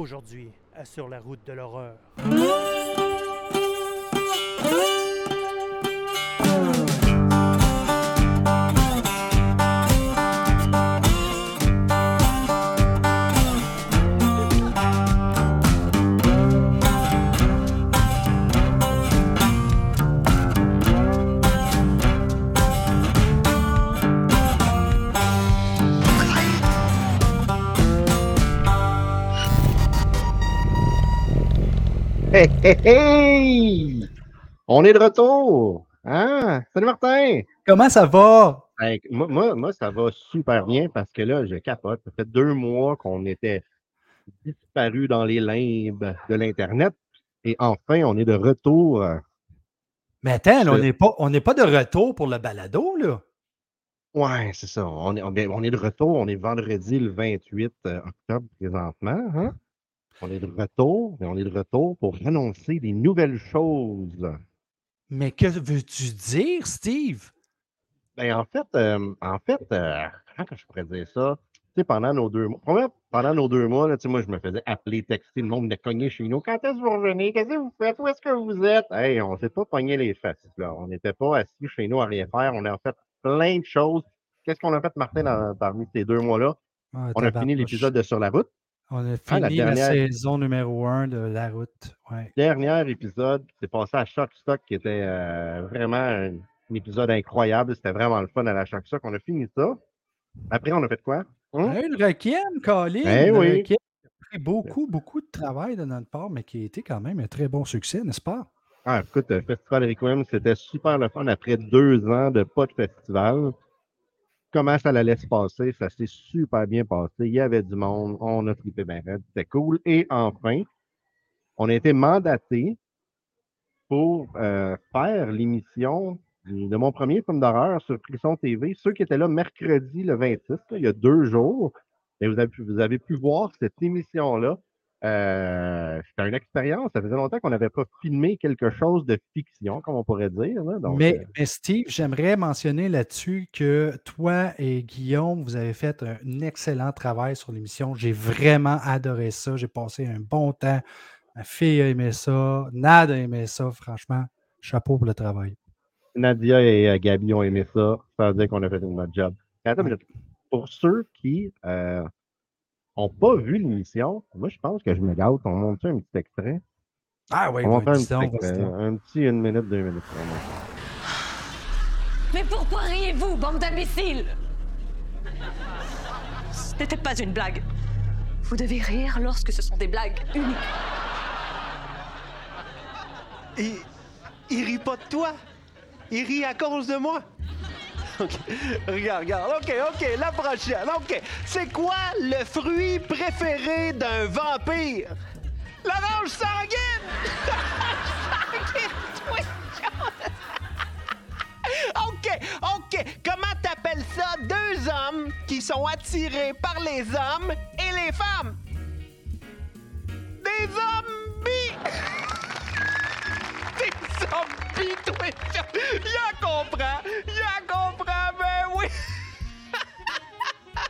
Aujourd'hui, à Sur la route de l'horreur. Hey! On est de retour! Hein? Salut Martin! Comment ça va? Hey, moi, moi, moi, ça va super bien parce que là, je capote. Ça fait deux mois qu'on était disparus dans les limbes de l'Internet. Et enfin, on est de retour. Mais attends, là, on n'est pas, on n'est pas de retour pour le balado, là. Ouais, c'est ça. On est, on est- on est de retour. On est vendredi le 28 octobre présentement. Hein? On est de retour, mais on est de retour pour annoncer des nouvelles choses. Mais que veux-tu dire, Steve? Ben, en fait, euh, en fait, euh, comment que je pourrais dire ça? Tu sais, pendant nos deux mois, pendant nos deux mois, là, moi, je me faisais appeler, texter, le monde venait cogner chez nous. Quand est-ce que vous revenez? Qu'est-ce que vous faites? Où est-ce que vous êtes? Hey, on s'est pas pogné les fesses, là. On n'était pas assis chez nous à rien faire. On a fait plein de choses. Qu'est-ce qu'on a fait, Martin, dans- parmi ces deux mois-là? Ah, On a fini l'épisode de Sur la route. On a Ah, la fini la, dernière- saison numéro un de La Route. Ouais. Dernier épisode, c'est passé à Shock Stock, qui était euh, vraiment un, un épisode incroyable. C'était vraiment le fun à la Shock Stock. On a fini ça. Après, on a fait quoi? Hey, le Requiem, Colin! Eh oui. Requiem a pris beaucoup, beaucoup de travail de notre part, mais qui a été quand même un très bon succès, n'est-ce pas? Ah, écoute, le Festival Requiem, c'était super le fun après deux ans de pas de festival. Comment ça allait se passer? Ça s'est super bien passé. Il y avait du monde. On a trippé bien. C'était cool. Et enfin, on a été mandaté pour euh, faire l'émission de mon premier film d'horreur sur Frisson TV. Ceux qui étaient là mercredi le 26, là, il y a deux jours, et vous avez, vous avez pu voir cette émission-là. Euh, C'était une expérience. Ça faisait longtemps qu'on n'avait pas filmé quelque chose de fiction, comme on pourrait dire. là. Donc, mais, euh, mais Steve, j'aimerais mentionner là-dessus que toi et Guillaume, vous avez fait un excellent travail sur l'émission. J'ai vraiment adoré ça. J'ai passé un bon temps. Ma fille a aimé ça. Nad a aimé ça. Franchement, chapeau pour le travail. Nadia et euh, Gabi ont aimé ça. Ça veut dire qu'on a fait bonne job. Attends, Ouais. pour ceux qui n'ont pas vu l'émission, moi, je pense que je me gâte. On monte un petit extrait? Ah oui, on va faire un petit, extrait, un une minute, deux minutes. vraiment. Mais pourquoi riez-vous, bande d'imbéciles? Ce n'était pas une blague. Vous devez rire lorsque ce sont des blagues uniques. Il, il rit pas de toi. Il rit à cause de moi. Regarde, regarde. OK, OK, la prochaine. OK. C'est quoi le fruit préféré d'un vampire? L'orange sanguine! Sanguine, OK, OK. Comment t'appelles ça? Deux hommes qui sont attirés par les hommes et les femmes? Des zombies! Des zombies, toi! Y'a comprend! Y'a comprend, ben oui!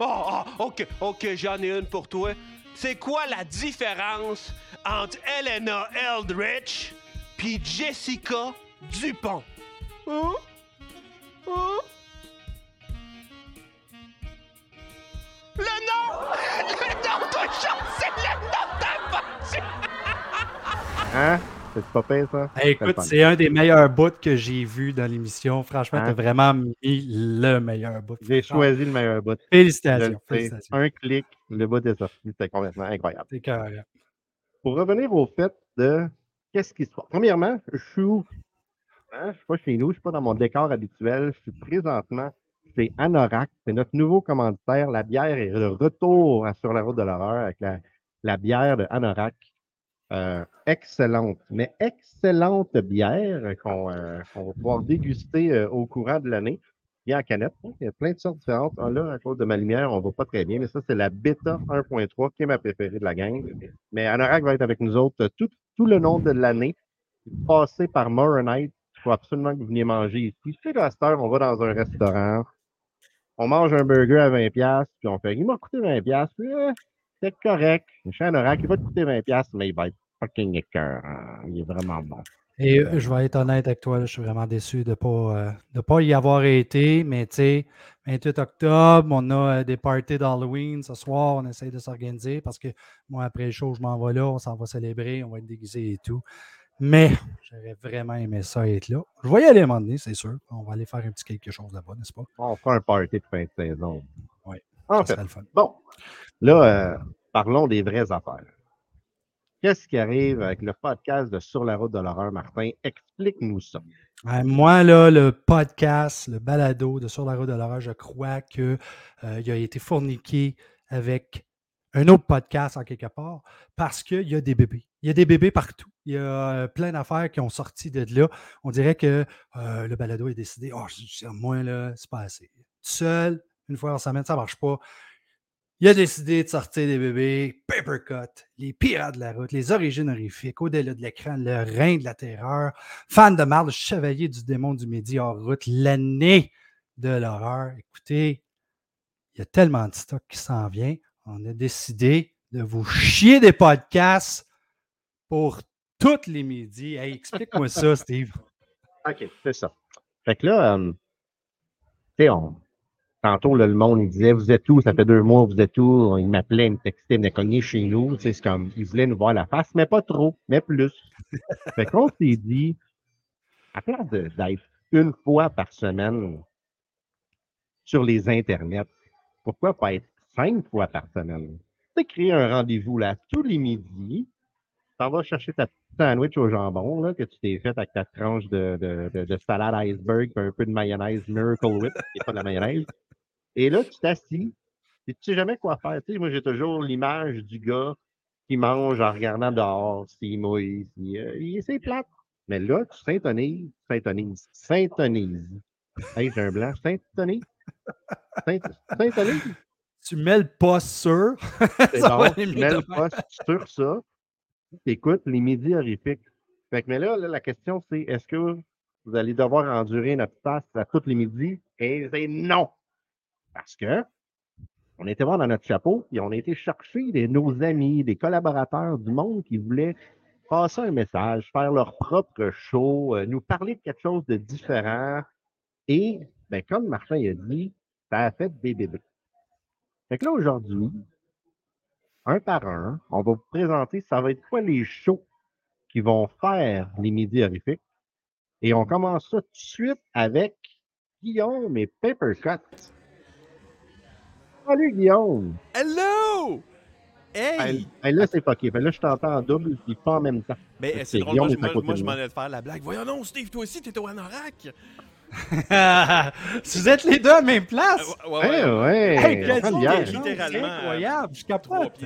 oh, oh, OK, OK, j'en ai une pour toi. C'est quoi la différence entre Elena Eldritch puis Jessica Dupont? Hein? Hein? Le nom! Le nom de chance, c'est le nom de! Hein? C'est pas pire, ça? Hey, écoute, c'est un des meilleurs bouts que j'ai vu dans l'émission. Franchement, Hein? tu as vraiment mis le meilleur bout. J'ai choisi le meilleur bout. Félicitations. félicitations. Un clic, le bout est sorti. C'était complètement incroyable. C'est. Pour revenir au fait de qu'est-ce qui se passe. Premièrement, je suis où? Hein, je suis pas chez nous, je suis pas dans mon décor habituel. Je suis présentement chez Anorak. C'est notre nouveau commanditaire. La bière est de retour sur la route de l'horreur avec la, la bière de Anorak. Euh, excellente, mais excellente bière qu'on euh, va pouvoir déguster euh, au courant de l'année. A en canette. hein, Il y a plein de sortes différentes. Ah, là, à cause de ma lumière, on ne voit pas très bien, mais ça, c'est la Beta 1.3 qui est ma préférée de la gang. Mais Anorak va être avec nous autres tout, le long de l'année. Passez par Moronite. Il faut absolument que vous veniez manger ici. Cette heure, on va dans un restaurant. On mange un burger à 20$, puis on fait Il m'a coûté 20$. Puis, c'est correct. Anorak, il va te coûter 20$, mais il va être fucking écœurant. Il est vraiment bon. Et euh, je vais être honnête avec toi, là, je suis vraiment déçu de ne pas, euh, de pas y avoir été, mais tu sais, 28 octobre, on a euh, des parties d'Halloween. Ce soir, on essaye de s'organiser parce que moi, après le show, je m'en vais là, on s'en va célébrer, on va être déguisés et tout. Mais j'aurais vraiment aimé ça être là. Je vais y aller à un moment donné, c'est sûr. On va aller faire un petit quelque chose là-bas, n'est-ce pas? On fera un party de fin de saison. Oui, En Ça fait, le fun. bon, là, euh, parlons des vraies affaires. Qu'est-ce qui arrive avec le podcast de Sur la route de l'horreur, Martin? Explique-nous ça. Moi, là, le podcast, le balado de Sur la route de l'horreur, je crois qu'il a été fourniqué avec un autre podcast en quelque part parce qu'il y a des bébés. Il y a des bébés partout. Il y a euh, plein d'affaires qui ont sorti de là. On dirait que euh, le balado est décidé. Oh, moi, là, c'est pas assez. Seul, une fois en semaine, ça marche pas. Il a décidé de sortir des bébés, Papercut, les pirates de la route, les origines horrifiques, au-delà de l'écran, le rein de la terreur, fan de marde, chevalier du démon du midi hors route, l'année de l'horreur. Écoutez, il y a tellement de stock qui s'en vient. On a décidé de vous chier des podcasts pour toutes les midis. Explique-moi ça, Steve. OK, c'est ça. Fait que là, euh, on, tantôt, là, le monde, il disait, vous êtes où? Ça fait deux mois, vous êtes où? Il m'appelait, il me textait, il me cognait chez nous. Tu sais, c'est comme, il voulait nous voir la face, mais pas trop, mais plus. fait qu'on s'est dit, à place d'être une fois par semaine sur les internets, pourquoi pas être cinq fois par semaine? Sais, créer un rendez-vous, là, tous les midis, t'en vas chercher ta petite sandwich au jambon là, que tu t'es fait avec ta tranche de, de, de, de salade iceberg un peu de mayonnaise Miracle Whip, qui n'est pas de la mayonnaise. Et là, tu t'assis et tu sais jamais quoi faire. Tu sais, moi, j'ai toujours l'image du gars qui mange en regardant dehors, s'il mouille, s'il, euh, il- c'est plate. Mais là, tu syntonises, syntonises, syntonises. Hey, j'ai un blanc, syntonises. Synt- Syntonises. Tu mets le poste sur. C'est bon, tu mets le poste sur ça. Écoute, les midis horrifiques. Fait que, mais là, la question, c'est est-ce que vous allez devoir endurer notre face à tous les midis? Et c'est non! Parce que on était voir dans notre chapeau, et on a été chercher des, nos amis, des collaborateurs du monde qui voulaient passer un message, faire leur propre show, euh, nous parler de quelque chose de différent. Et, ben, comme Martin a dit, ça a fait des bébés. Fait que là, aujourd'hui, un par un, on va vous présenter ça va être quoi les shows qui vont faire les midis horrifiques. Et on commence ça tout de suite avec Guillaume et Papercut. Salut Guillaume! Hello! Hey! Hey, hey, là, c'est fucké. Fait là, je t'entends en double puis pas en même temps. Ben, c'est drôle, moi, moi, de je m'en allais te faire la blague. Voyons non, Steve, toi aussi, t'étais au Anorak! Vous êtes les deux à la même place. Ouais, ouais, Ouais, ouais. ouais. Hey, c'est incroyable, je Trois capote.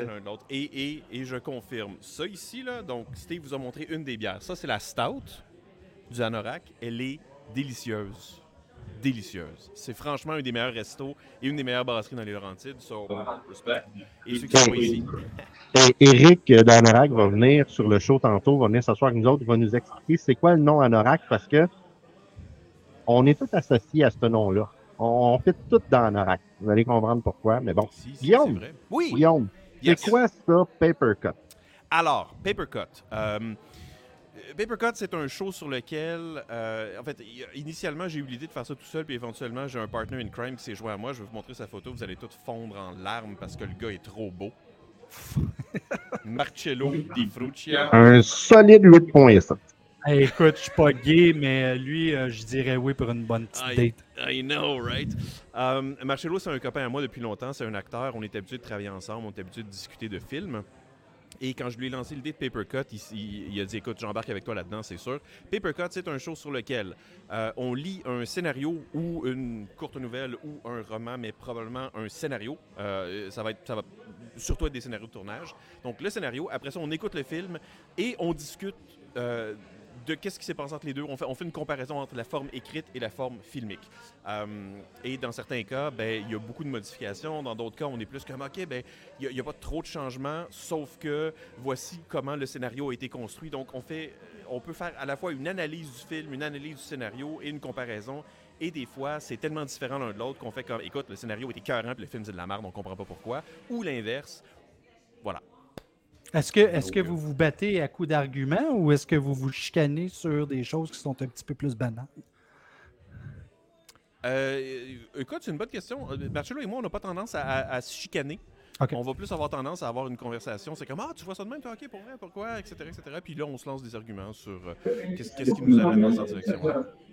Et, et, et je confirme, ça ici, là, donc Steve vous a montré une des bières. Ça, c'est la Stout du Anorak. Elle est délicieuse. Délicieuse. C'est franchement un des meilleurs restos et une des meilleures brasseries dans les Laurentides. So, respect. Et ceux qui sont ici. Et Eric euh, d'Anorak va venir sur le show tantôt, va venir s'asseoir avec nous autres, il va nous expliquer c'est quoi le nom Anorak parce que on est tous associés à ce nom-là. On, on fait tout dans Anorak. Vous allez comprendre pourquoi, mais bon. Si, si, Guillaume. c'est vrai. Oui! Guillaume, Yes. c'est quoi ça, Papercut? Alors, Papercut. Euh, Papercut, c'est un show sur lequel, euh, en fait, initialement, j'ai eu l'idée de faire ça tout seul, puis éventuellement, j'ai un partner in crime qui s'est joint à moi. Je vais vous montrer sa photo. Vous allez tous fondre en larmes parce que le gars est trop beau. Marcello Di Fruccia. Un solide 8.7. Hey, écoute, je suis pas gay, mais euh, lui, euh, je dirais oui pour une bonne petite date. I know, right? Um, Marcello, c'est un copain à moi depuis longtemps. C'est un acteur. On est habitué de travailler ensemble. On est habitué de discuter de films. Et quand je lui ai lancé l'idée de Papercut, il, il- il a dit Écoute, j'embarque avec toi là-dedans, c'est sûr. Papercut, c'est un show sur lequel euh, on lit un scénario ou une courte nouvelle ou un roman, mais probablement un scénario. Euh, ça, va être, ça va surtout être des scénarios de tournage. Donc, le scénario, après ça, on écoute le film et on discute. euh, de qu'est-ce qui s'est passé entre les deux. On fait, une comparaison entre la forme écrite et la forme filmique. Euh, et dans certains cas, ben, il y a beaucoup de modifications. Dans d'autres cas, on est plus comme, OK, ben, il n'y a, pas trop de changements, sauf que voici comment le scénario a été construit. Donc, on, fait, on peut faire à la fois une analyse du film, une analyse du scénario et une comparaison. Et des fois, c'est tellement différent l'un de l'autre qu'on fait comme, écoute, le scénario est écœurant, puis le film, c'est de la merde, on comprend pas pourquoi. Ou l'inverse, Est-ce que, est-ce que vous vous battez à coups d'arguments ou est-ce que vous vous chicanez sur des choses qui sont un petit peu plus banales? Euh, écoute, c'est une bonne question. Euh, Marcello et moi, on n'a pas tendance à, à- à se chicaner. On va plus avoir tendance à avoir une conversation. C'est comme Ah, tu vois ça de même, toi, ok, pour vrai, pourquoi, etc., etc. Puis là, on se lance des arguments sur euh, qu'est-ce qui nous amène dans cette direction.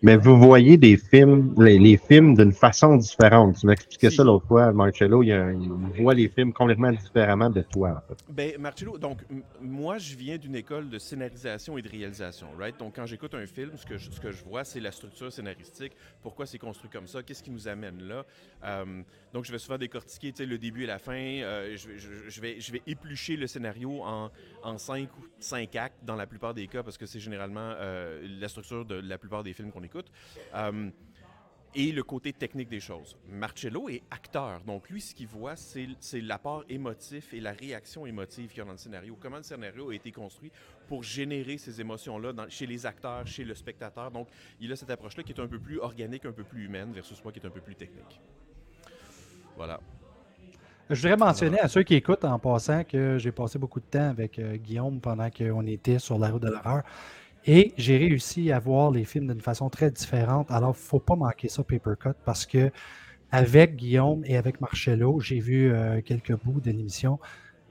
Mais vous voyez des films, les, les films d'une façon différente. Tu m'expliquais Si. ça l'autre fois, Marcello, il, y a- il voit les films complètement différemment de toi. En fait. Ben, Marcello, donc, moi, je viens d'une école de scénarisation et de réalisation, right? Donc, quand j'écoute un film, ce que je, ce que je vois, c'est la structure scénaristique, pourquoi c'est construit comme ça, qu'est-ce qui nous amène là? Euh, donc, je vais souvent décortiquer, tu sais, le début et la fin. euh, je, vais, je, vais, éplucher le scénario en, cinq, actes dans la plupart des cas, parce que c'est généralement euh, la structure de la plupart des films qu'on écoute. Euh, et le côté technique des choses. Marcello est acteur, donc lui, ce qu'il voit, c'est l'apport émotif et la réaction émotive qu'il y a dans le scénario. Comment le scénario a été construit pour générer ces émotions-là chez les acteurs, chez le spectateur. Donc, il a cette approche-là qui est un peu plus organique, un peu plus humaine, versus moi qui est un peu plus technique. Voilà. Je voudrais mentionner à ceux qui écoutent en passant que j'ai passé beaucoup de temps avec euh, Guillaume pendant qu'on était sur la route de l'horreur. Et j'ai réussi à voir les films d'une façon très différente. Alors, il ne faut pas manquer ça, Papercut, parce que avec Guillaume et avec Marcello, j'ai vu euh, quelques bouts de l'émission.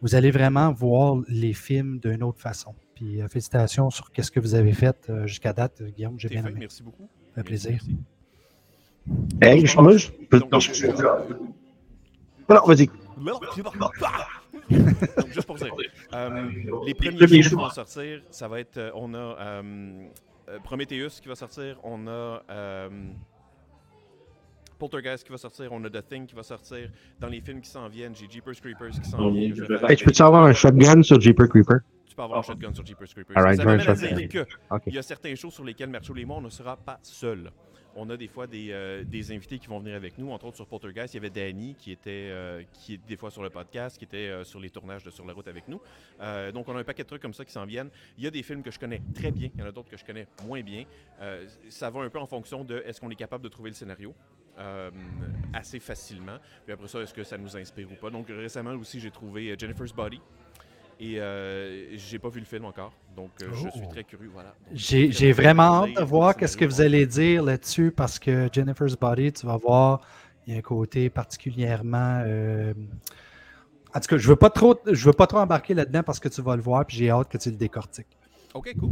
Vous allez vraiment voir les films d'une autre façon. Puis euh, félicitations sur ce que vous avez fait euh, jusqu'à date, Guillaume. J'ai bien aimé. merci beaucoup. Ça fait plaisir. Merci. Hey, je- moi, je peux. Non, vas-y. Donc, juste pour dire, euh, les premiers films qui vont sortir, ça va être, euh, on a euh, euh, Prometheus qui va sortir, on a euh, Poltergeist qui va sortir, on a The Thing qui va sortir. Dans les films qui s'en viennent, j'ai Jeepers Creepers qui s'en vient. Hey, tu peux-tu avoir un shotgun sur Jeeper Creeper? Tu peux avoir un shotgun sur Jeepers Creepers. Ça m'amène à dire que il y a certains shows sur lesquels Marceau et moi, on ne sera pas seul. On a des fois des, euh, des invités qui vont venir avec nous. Entre autres, sur Poltergeist, il y avait Danny qui était euh, qui est des fois sur le podcast, qui était euh, sur les tournages de Sur la route avec nous. Donc, on a un paquet de trucs comme ça qui s'en viennent. Il y a des films que je connais très bien, il y en a d'autres que je connais moins bien. Ça va un peu en fonction de est-ce qu'on est capable de trouver le scénario assez facilement. Puis après ça, est-ce que ça nous inspire ou pas? Donc, récemment aussi, j'ai trouvé Jennifer's Body. Et euh, j'ai pas vu le film encore, donc euh, je suis Oh. très curieux. Voilà. J'ai vraiment hâte de voir qu'est-ce que vous allez dire là-dessus parce que Jennifer's Body, tu vas voir, il y a un côté particulièrement. euh, En tout cas, je veux pas trop, je veux pas trop embarquer là-dedans parce que tu vas le voir puis j'ai hâte que tu le décortiques. Ok, cool.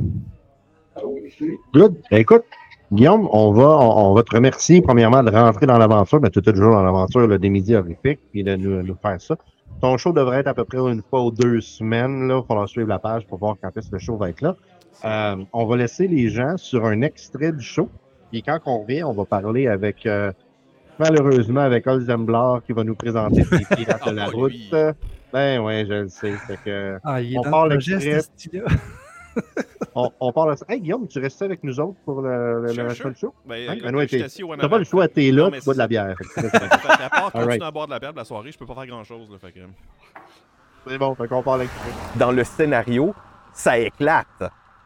Good. Ben, écoute, Guillaume, on va, on, on va te remercier premièrement de rentrer dans l'aventure, mais tu es toujours dans l'aventure des médias horrifiques, puis de nous, nous faire ça. Ton show devrait être à peu près une fois ou deux semaines. Il va falloir suivre la page pour voir quand est-ce que le show va être là. Euh, on va laisser les gens sur un extrait du show. Et quand on revient, on va parler avec, euh, malheureusement, avec Olzemblar qui va nous présenter les pirates de la Ah, route. Ben ouais, je le sais. Fait que, Ah, il est On dans part le. On, on parle de ça. Hey Guillaume, tu restes avec nous autres pour le, le, Sure, le reste sure. du show? Ben, Hein? Ben au en T'as pas le choix, t'es là, tu bois de c'est la bière. Qu'à part continuer Alright. à boire de la bière de la soirée, je peux pas faire là, Fait que... C'est bon, fait qu'on parle avec dans le scénario, ça éclate.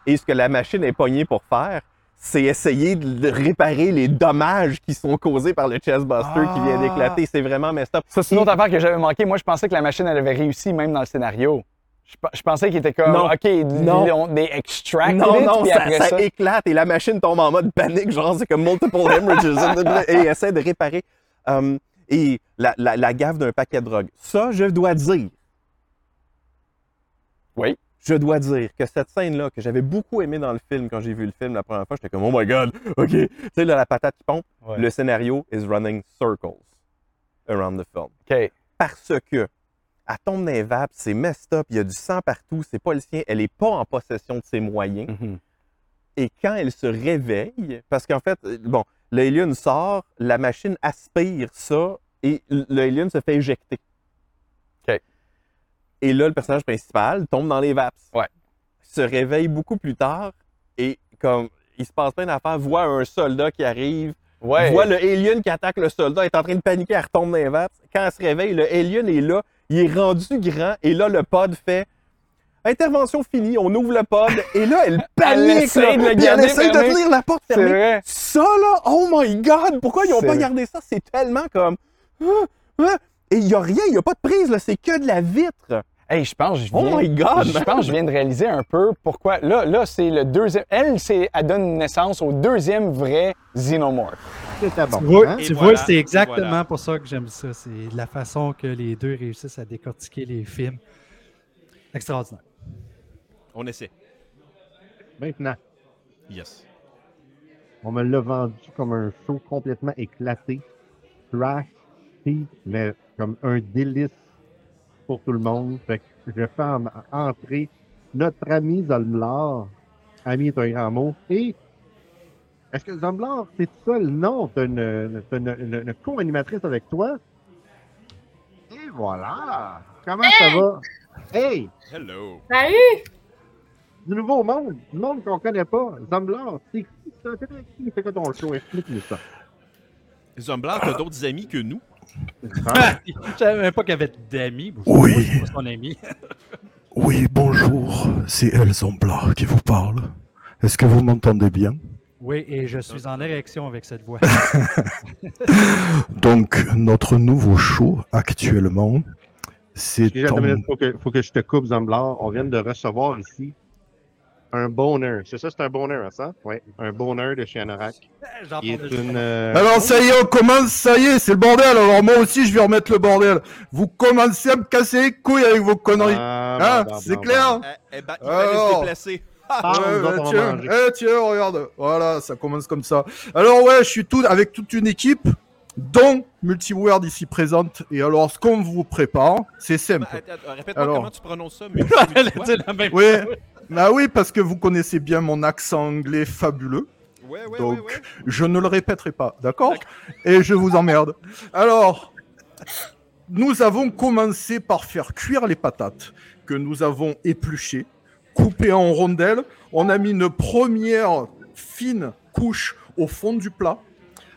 Et ce que la machine est pognée pour faire, c'est essayer de réparer les dommages qui sont causés par le chestbuster qui vient Ah. d'éclater. C'est vraiment messed up. Ça, c'est une autre affaire que j'avais manqué. Moi, je pensais que la machine, elle avait réussi même dans le scénario. Je, pe- je pensais qu'il était comme, Non. OK, Non. ils ont des extracted Non, it, non, ça, après ça ça... éclate et la machine tombe en mode panique, genre c'est comme multiple hemorrhages et essaie de réparer. Um, et la, la, la gaffe d'un paquet de drogue. Ça, je dois dire. Oui. Je dois dire que cette scène-là, que j'avais beaucoup aimé dans le film quand j'ai vu le film la première fois, j'étais comme, oh my god, ok. Tu sais, là, la patate qui pompe, Ouais. le scénario is running circles around the film OK. parce que elle tombe dans les vapes, c'est messed up, il y a du sang partout, c'est pas le sien, elle est pas en possession de ses moyens. Mhm. Et quand elle se réveille, parce qu'en fait, euh, bon, l'alien sort, la machine aspire ça et l'alien se fait éjecter. OK. Et là, le personnage principal tombe dans les vapes. Ouais. Se réveille beaucoup plus tard et comme il se passe plein d'affaires, voit un soldat qui arrive, Ouais. voit le alien qui attaque le soldat, est en train de paniquer, elle retombe dans les vapes. Quand elle se réveille, le alien est là, il est rendu grand, et là, le pod fait Intervention finie, on ouvre le pod, et là, elle panique. essaie là, de le puis garder elle essaie de tenir la porte fermée. vrai. Ça, là, oh my God, pourquoi ils n'ont C'est pas vrai. gardé ça? C'est tellement comme. Ah, ah. Et il n'y a rien, il n'y a pas de prise, là, c'est que de la vitre. Hey, je pense que je Oh viens, my God, je pense que je viens de réaliser un peu pourquoi. Là, là c'est le deuxième. Elle, c'est, elle donne naissance au deuxième vrai Xenomorph. C'était bon. Tu vois, hein? Tu voilà, vois, c'est exactement voilà. pour ça que j'aime ça. C'est la façon que les deux réussissent à décortiquer les films. Extraordinaire. On essaie. Maintenant, Yes. on me l'a vendu comme un show complètement éclaté, trash, mais comme un délice pour tout le monde. Fait que je fais en- entrer notre ami Zolmlar. Ami est un grand mot. Et est-ce que Zolmlar, c'est ça le nom? T'as une, t'as une- une- une co-animatrice avec toi? Et voilà! Comment ça va? Hey! Hello. Salut! Du nouveau monde, du monde qu'on connaît pas. Zomblard, c'est qui ça? Qui? C'est quoi ton show? Explique-nous ça. Zomblar, t'as d'autres amis que nous? Hein? Je savais même pas qu'il y avait d'amis. Oui. son ami. Oui, bonjour, c'est Elzombla qui vous parle. Est-ce que vous m'entendez bien? Oui, et je suis en érection avec cette voix. Donc, notre nouveau show actuellement, c'est minute, faut que, faut que je te coupe, Zomblard. On vient de recevoir ici un bonheur. C'est ça, c'est un bonheur, hein, ça? Oui, un bonheur de chez Anorak. Qui est une. euh, Alors ça y est, on commence, ça y est, c'est le bordel. Alors moi aussi, je vais remettre le bordel. Vous commencez à me casser les couilles avec vos conneries. ah, Hein, c'est clair bon. Eh, eh ben, il Alors. se déplacer. Ah, Ouais, bah, tiens, eh, tiens, regarde. Voilà, ça commence comme ça. Alors ouais, je suis tout avec toute une équipe, dont Multiword ici présente. Et alors, ce qu'on vous prépare, c'est simple. Attends, attends, Répète-moi Alors. comment tu prononces ça. la même Oui. Bah oui, parce que vous connaissez bien mon accent anglais fabuleux. Ouais, ouais, Donc, ouais, je ne le répéterai pas, d'accord Et je vous emmerde. Alors, nous avons commencé par faire cuire les patates que nous avons épluchées, coupées en rondelles. On a mis une première fine couche au fond du plat.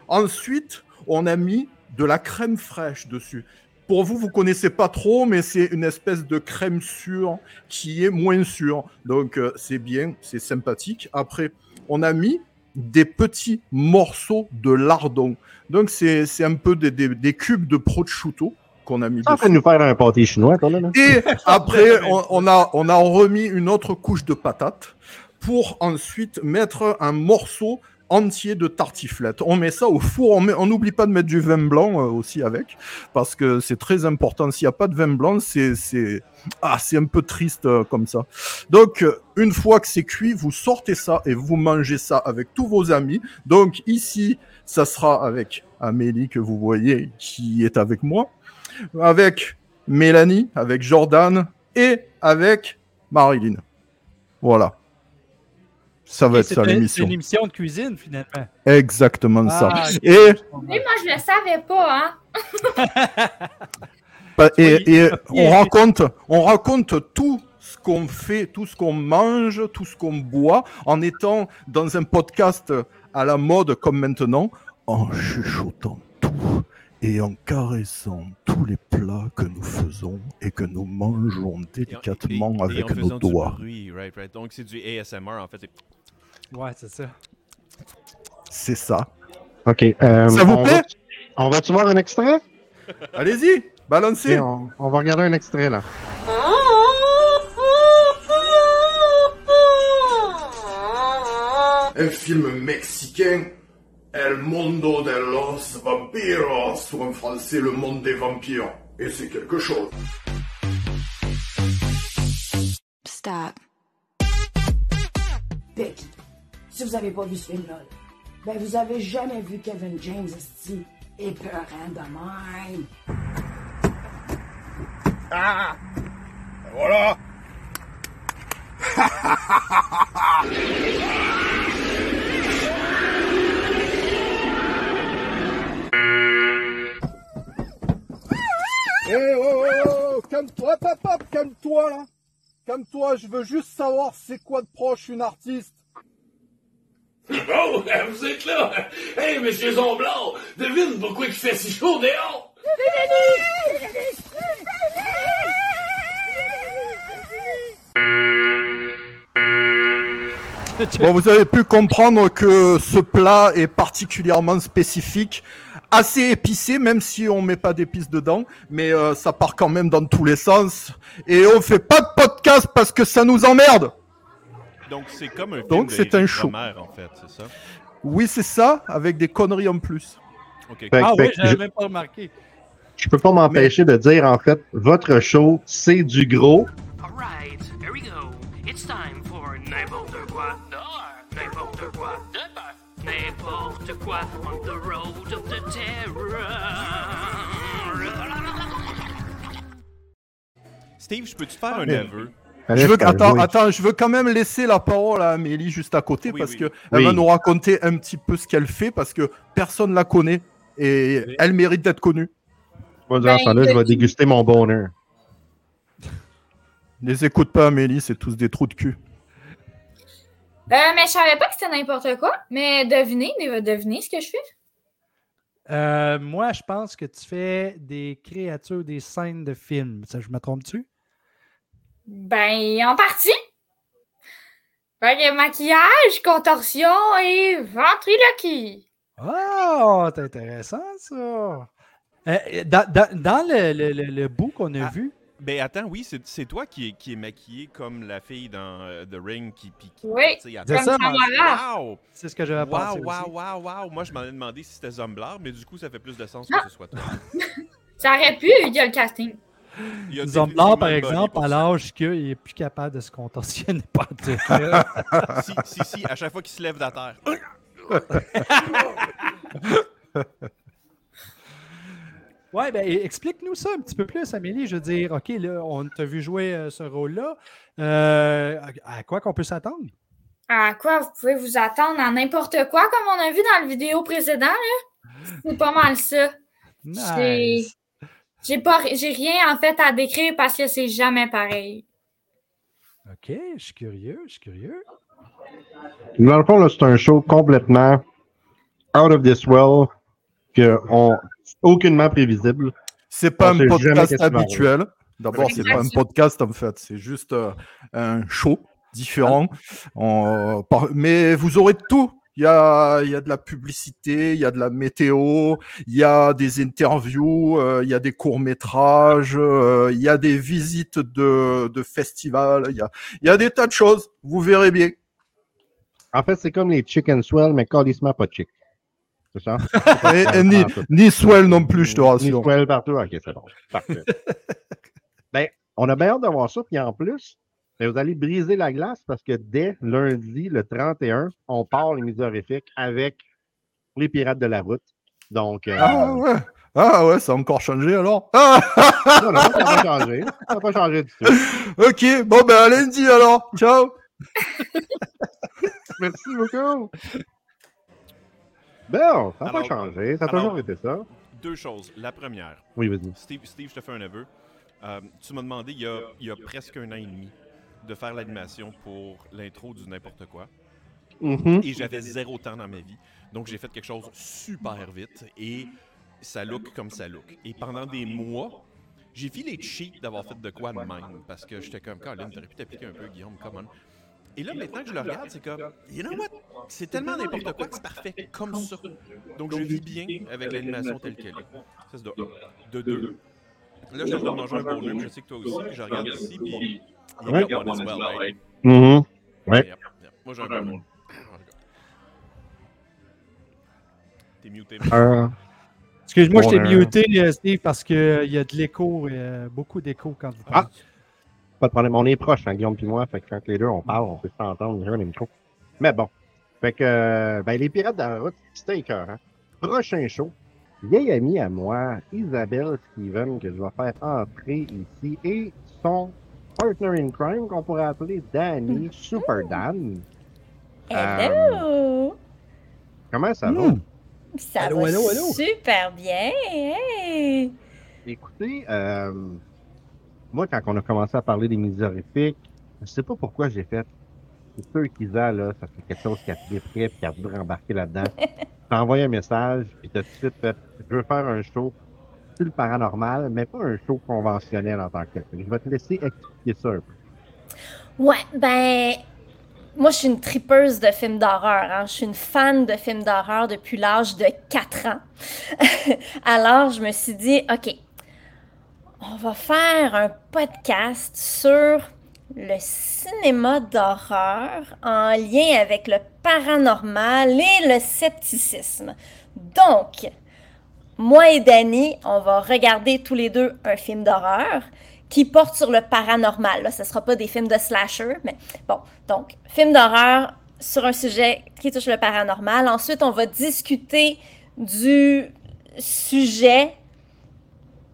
Ensuite, on a mis de la crème fraîche dessus. Pour vous, vous connaissez pas trop, mais c'est une espèce de crème sûre qui est moins sûre. Donc, euh, c'est bien, c'est sympathique. Après, on a mis des petits morceaux de lardon. Donc, c'est c'est un peu des, des- des cubes de prosciutto qu'on a mis train de dessus. nous faire un pâté chinois, là? là? Et après, on, on a, on a remis une autre couche de patates pour ensuite mettre un morceau entier de tartiflette. On met ça au four. On n'oublie pas de mettre du vin blanc euh, aussi avec, parce que c'est très important. S'il n'y a pas de vin blanc, c'est c'est ah, c'est un peu triste euh, comme ça. Donc, euh, une fois que c'est cuit, vous sortez ça et vous mangez ça avec tous vos amis. Donc ici, ça sera avec Amélie que vous voyez qui est avec moi, avec Mélanie, avec Jordan et avec Marilyn. Voilà. Ça va être c'est ça une- l'émission. C'est une émission de cuisine, finalement. Exactement ça. Ah. Et, Oui, moi, je le savais pas, hein? bah, et, et on raconte, on raconte tout ce qu'on fait, tout ce qu'on mange, tout ce qu'on boit, en étant dans un podcast à la mode comme maintenant, en chuchotant tout et en caressant tous les plats que nous faisons et que nous mangeons Et en- délicatement et- et avec en nos doigts. bruit, right, right. Donc, c'est du ASMR, en fait. Ouais, c'est ça. C'est ça. OK. euh, Ça vous on plaît? va- On va-tu voir un extrait? Allez-y, balancez. On va regarder un extrait, là. Un film mexicain, El Mundo de los Vampiros, ou en français Le Monde des Vampires. Et c'est quelque chose. Stop. Becky, si vous avez pas vu ce film-là, ben vous avez jamais vu Kevin James esti épeurant de même. Ah Voilà Eh oh, oh, oh, calme-toi, hop, hop, hop, calme-toi là Calme-toi, je veux juste savoir c'est quoi de proche une artiste Oh, vous êtes là! Hey, monsieur Zomblard! Devine pourquoi il fait si chaud dehors! Bon, vous avez pu comprendre que ce plat est particulièrement spécifique assez épicé, même si on met pas d'épices dedans, mais euh, ça part quand même dans tous les sens. Et on fait pas de podcast parce que ça nous emmerde. Donc, c'est comme un film Donc, de c'est un show. En fait, c'est ça? Oui, c'est ça, avec des conneries en plus. OK. Fait Ah fait oui, j'avais je- même pas remarqué. Je peux pas m'empêcher de dire, en fait, votre show, c'est du gros. Alright, here we go. It's time for n'importe quoi dehors, n'importe quoi de peur, n'importe quoi on the road. Steve, je peux-tu te faire un Mais- aveu? Je veux, attends, attends, je veux quand même laisser la parole à Amélie juste à côté Oui, parce oui. que elle va nous raconter un petit peu ce qu'elle fait parce que personne la connaît et elle mérite d'être connue. Temps-là, je vais déguster mon bonheur. Les écoute pas, Amélie, c'est tous des trous de cul. Euh, mais je savais pas que c'était n'importe quoi. Mais devinez, devinez ce que je fais. Euh, moi, je pense que tu fais des créatures, des scènes de films. Ça, je me trompe-tu? Ben, en partie. Fait que maquillage, contorsion et ventriloquie. Oh, c'est intéressant, ça. Euh, dans dans- dans le, le- le- le bout qu'on a Ah. vu, Ben attends, oui, c'est c'est toi qui est, qui est maquillée comme la fille dans euh, The Ring qui pique. Oui, C'est ça, Wow! c'est ce que j'avais pensé Wow, aussi. wow, wow, wow! Moi, je m'en ai demandé si c'était Zomblar, mais du coup, ça fait plus de sens Ah. que ce soit toi. Ça aurait pu, il y a le casting. Il y a Zomblar, par exemple, à l'âge qu'il est plus capable de se contorsionner pas tout. si, si, si, à chaque fois qu'il se lève de la terre. Ouais, ben explique-nous ça un petit peu plus, Amélie. Je veux dire, OK, là, on t'a vu jouer euh, ce rôle-là. Euh, à quoi qu'on peut s'attendre? À quoi vous pouvez vous attendre? À n'importe quoi, comme on a vu dans le vidéo précédent, là? C'est pas mal ça. J'ai- Nice. J'ai pas j'ai rien en fait à décrire parce que c'est jamais pareil. OK, je suis curieux, je suis curieux. Dans le fond, là, c'est un show complètement out of this world, que on, aucunement prévisible. C'est pas un podcast habituel. D'abord, c'est pas un podcast en fait, c'est juste euh, un show différent. On- par- mais vous aurez tout. Il y a, il y a de la publicité, il y a de la météo, il y a des interviews, euh, il y a des courts-métrages, euh, il y a des visites de, de festivals, il y a, il y a des tas de choses. Vous verrez bien. En fait, c'est comme les chicken swell, mais calissement pas chick. C'est ça? Et- et ni, ni swell non plus, je te Ni rassure. swell partout. Ok, c'est bon. Parfait. ben, on a bien hâte d'avoir ça. Puis en plus, ben, vous allez briser la glace parce que dès lundi, le 31, on part les misérifiques avec les pirates de la route. Donc, euh, Ah ouais. Ah ouais, ça a encore changé alors. Ah non, non, ça n'a pas changé. Ça n'a pas changé du tout. ok, bon ben à lundi alors. Ciao. Merci beaucoup. Bon, ça n'a pas changé. Ça a alors- toujours été ça. Deux choses. La première, Oui, vas-y. Steve, Steve, je te fais un aveu. Euh, tu m'as demandé il y, a, il y a presque un an et demi de faire l'animation pour l'intro du n'importe quoi. Mhm. Et j'avais zéro temps dans ma vie. Donc j'ai fait quelque chose super vite et ça look comme ça look. Et pendant des mois, j'ai filé cheap d'avoir fait de quoi de même parce que j'étais comme, Colin, t'aurais pu t'appliquer un peu, Guillaume, come on. Et là, maintenant que je le regarde, c'est comme, you know what? C'est tellement n'importe quoi que c'est parfait comme ça. Donc je vis bien avec l'animation telle qu'elle est. Ça, c'est de un. De deux. Là, je de manger un bonheur, je sais que toi aussi, puis je regarde ici, puis il y a Ouais. good one as well, right? Mhm. Ouais. Yep, yep. Moi, j'ai un bon T'es muté. Euh, Excuse-moi, je t'ai euh, muté, euh, Steve, parce qu'il y a de l'écho, euh, beaucoup d'écho quand vous parlez. Pas de problème. On est proches, hein, Guillaume et moi. Fait que quand les deux, on parle, on peut s'entendre derrière les micros. Mais bon. Fait que, euh, ben, les Pirates de la route, c'était écœurant. Prochain show. Vieille amie à moi, Isabelle Steven, que je vais faire entrer ici, et son partner in crime, qu'on pourrait appeler Danny, Super Dan. Hello! Comment ça va? Ça Allô, va allô, allô? super bien! Hey! Écoutez, euh, moi, quand on a commencé à parler des misérifiques, je sais pas pourquoi j'ai fait. C'est sûr qu'Isa, là, ça fait quelque chose qui a trippé puis qui a voulu embarquer là-dedans. T'as envoyé un message, puis t'as tout de suite fait Je veux faire un show sur le paranormal, mais pas un show conventionnel en tant que tel. Je vais te laisser expliquer ça un peu. Ouais, ben, moi, je suis une tripeuse de films d'horreur. hein. Je suis une fan de films d'horreur depuis l'âge de 4 ans. Alors, je me suis dit, OK, on va faire un podcast sur le cinéma d'horreur en lien avec le paranormal et le scepticisme. Donc, moi et Danny, on va regarder tous les deux un film d'horreur qui porte sur le paranormal. Là, ce ne sera pas des films de slasher, mais bon. Donc, film d'horreur sur un sujet qui touche le paranormal. Ensuite, on va discuter du sujet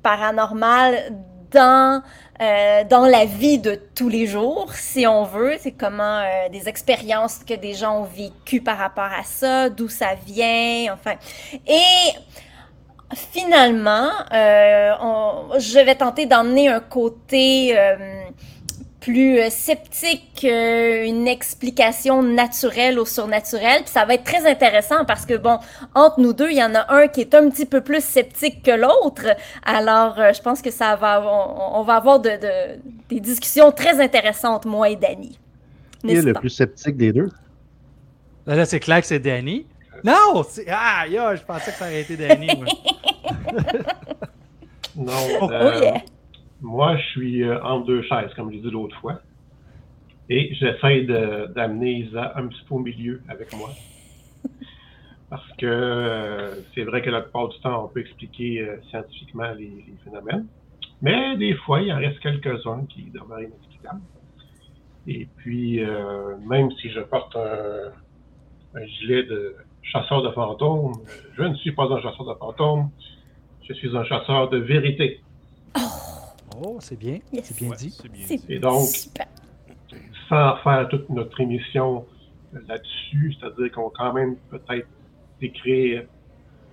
paranormal dans, euh, dans la vie de tous les jours, si on veut. C'est comment euh, des expériences que des gens ont vécues par rapport à ça, d'où ça vient, enfin. Et finalement, euh, je vais tenter d'emmener un côté plus euh, sceptique, euh, une explication naturelle au surnaturel. Puis ça va être très intéressant parce que, bon, entre nous deux, il y en a un qui est un petit peu plus sceptique que l'autre. Alors, euh, je pense que ça va, on, on va avoir de, de- des discussions très intéressantes, moi et Dani. Qui est le plus sceptique des deux? Là, là, c'est clair que c'est Danny. Non! c'est- Ah, yo, je pensais que ça aurait été Danny. Non, euh, oh yeah. Moi, je suis euh, entre deux chaises, comme je l'ai dit l'autre fois. Et j'essaie d'amener Isa un petit peu au milieu avec moi. Parce que euh, c'est vrai que la plupart du temps, on peut expliquer euh, scientifiquement les, phénomènes. Mais des fois, il en reste quelques-uns qui demeurent inexplicables. Et puis, euh, même si je porte un, un gilet de chasseur de fantômes, je ne suis pas un chasseur de fantômes, je suis un chasseur de vérité. Oh, c'est bien. C'est bien dit. Et donc, sans faire toute notre émission là-dessus, c'est-à-dire qu'on va quand même peut-être décrire,